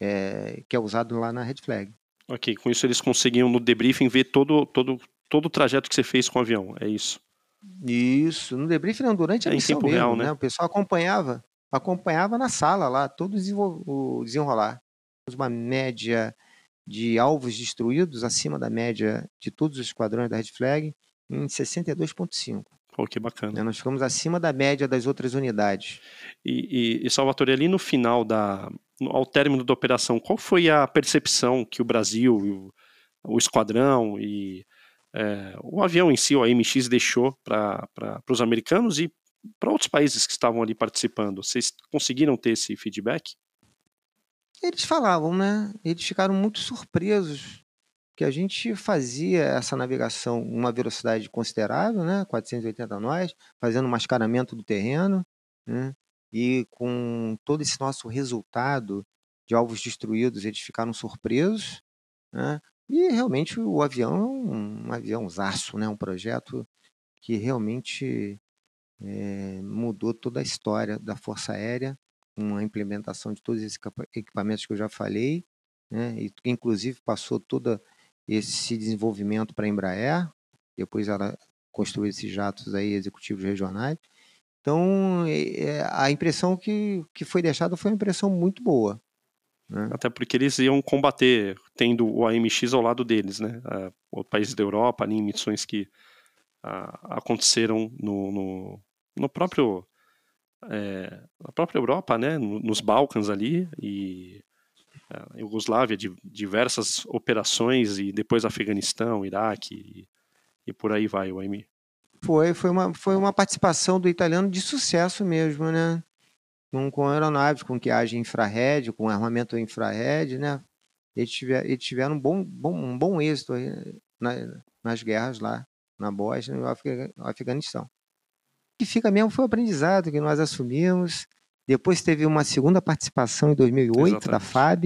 é, que é usado lá na Red Flag. Ok, com isso eles conseguiam no debriefing ver todo, todo, todo o trajeto que você fez com o avião, é isso? Isso, no debriefing não, durante a é missão mesmo, real, né? né? O pessoal acompanhava, acompanhava na sala lá, todo o desenrolar. Uma média de alvos destruídos acima da média de todos os esquadrões da Red Flag em 62,5. Pô, que bacana. Né, nós ficamos acima da média das outras unidades. E, e, e Salvatore, ali no final, da, ao término da operação, qual foi a percepção que o Brasil, o, o esquadrão e é, o avião em si, o AMX, deixou para os americanos e para outros países que estavam ali participando? Vocês conseguiram ter esse feedback? Eles falavam, né? Eles ficaram muito surpresos que a gente fazia essa navegação uma velocidade considerável, né? 480 nós, fazendo mascaramento do terreno, né? E com todo esse nosso resultado de alvos destruídos, eles ficaram surpresos, né? E realmente o avião é um, um aviãozaço, né? Um projeto que realmente é, mudou toda a história da Força Aérea uma implementação de todos esses equipamentos que eu já falei, né? e inclusive passou todo esse desenvolvimento para a Embraer, depois ela construiu esses jatos aí executivos regionais. Então, é, a impressão que, que foi deixada foi uma impressão muito boa. Né? Até porque eles iam combater, tendo o AMX ao lado deles, né? Uh, países da Europa, ali, missões que uh, aconteceram no, no, no próprio é, na própria Europa, né? Nos Balcãs ali e uh, Iugoslávia, de diversas operações e depois Afeganistão, Iraque e, e por aí vai o AM. Foi, foi uma, foi uma participação do italiano de sucesso mesmo, né? com, com aeronaves, com infrared, com armamento infrared, né? Eles, tiver, eles tiveram um bom, bom, um bom êxito na, nas guerras lá, na Bósnia e no Afeganistão. O que fica mesmo foi o aprendizado que nós assumimos. Depois teve uma segunda participação em 2008 Exatamente. da FAB,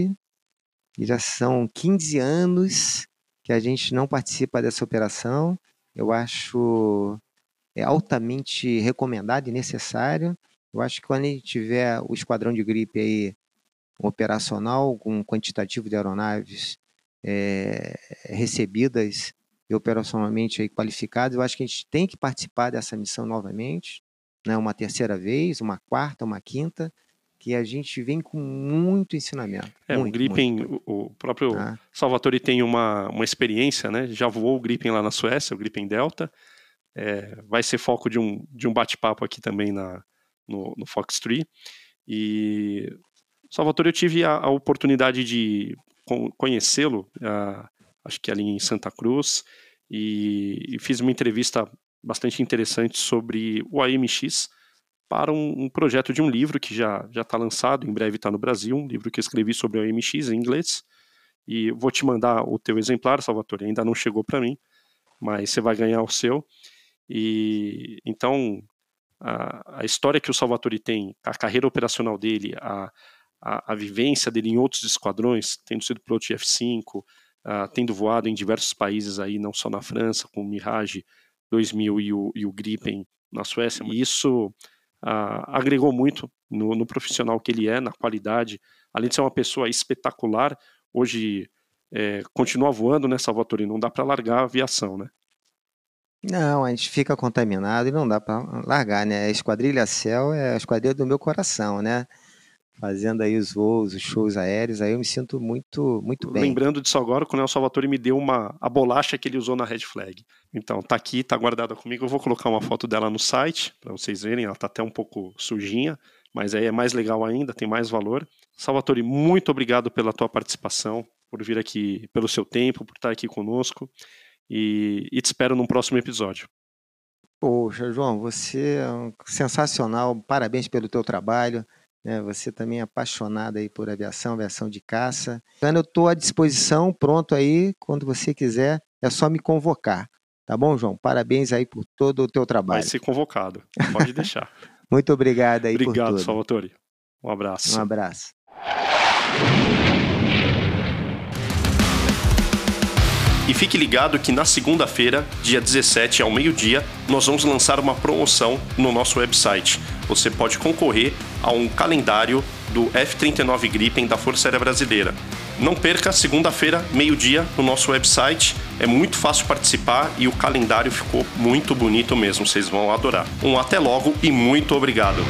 e já são 15 anos que a gente não participa dessa operação. Eu acho é altamente recomendado e necessário. Eu acho que quando a gente tiver o esquadrão de gripe aí operacional, com um quantitativo de aeronaves é, recebidas e operacionalmente aí qualificadas, eu acho que a gente tem que participar dessa missão novamente, né, uma terceira vez, uma quarta, uma quinta, que a gente vem com muito ensinamento. É, muito, o Gripen, muito. O, próprio ah. Salvatore tem uma, uma experiência, né? Já voou o Gripen lá na Suécia, o Gripen Delta. É, vai ser foco de um, de um bate-papo aqui também na, no, no Fox Tree. E Salvador, eu tive a, a oportunidade de conhecê-lo, acho que ali em Santa Cruz, e, e, fiz uma entrevista bastante interessante sobre o AMX para um, um projeto de um livro que já já está lançado, em breve está no Brasil, um livro que eu escrevi sobre o AMX em inglês. E vou te mandar o teu exemplar, Salvatore, ainda não chegou para mim, mas você vai ganhar o seu. E então a, a história que o Salvatore tem, a carreira operacional dele, a, a, a vivência dele em outros esquadrões, tendo sido piloto de F-5, uh, tendo voado em diversos países aí, não só na França, com o Mirage 2000 e o, e o Gripen na Suécia, e isso uh, agregou muito no, no, profissional que ele é, na qualidade, além de ser uma pessoa espetacular, hoje é, continua voando, né, Salvatore? Não dá para largar a aviação, né? Não, a gente fica contaminado e não dá para largar, né? A Esquadrilha Céu é a esquadrilha do meu coração, né? Fazendo aí os voos, os shows aéreos, aí eu me sinto muito, muito bem. Lembrando disso agora, o Salvatore me deu uma a bolacha que ele usou na Red Flag. Então, tá aqui, tá guardada comigo. Eu vou colocar uma foto dela no site para vocês verem. Ela tá até um pouco sujinha, mas aí é mais legal ainda, tem mais valor. Salvatore, muito obrigado pela tua participação, por vir aqui, pelo seu tempo, por estar aqui conosco e, e te espero num próximo episódio. Poxa, João, você é sensacional, parabéns pelo teu trabalho. Né? Você também é apaixonado aí por aviação, aviação de caça. Então, eu estou à disposição, pronto aí, quando você quiser, é só me convocar. Tá bom, João? Parabéns aí por todo o teu trabalho. Vai ser convocado, pode deixar. Muito obrigado aí obrigado, por tudo. Obrigado, Salvatore. Um abraço. Um abraço. E fique ligado que na segunda-feira, dia 17 ao meio-dia, nós vamos lançar uma promoção no nosso website. Você pode concorrer a um calendário do F-39 Gripen da Força Aérea Brasileira. Não perca, segunda-feira, meio-dia, no nosso website. É muito fácil participar e o calendário ficou muito bonito mesmo. Vocês vão adorar. Um até logo e muito obrigado.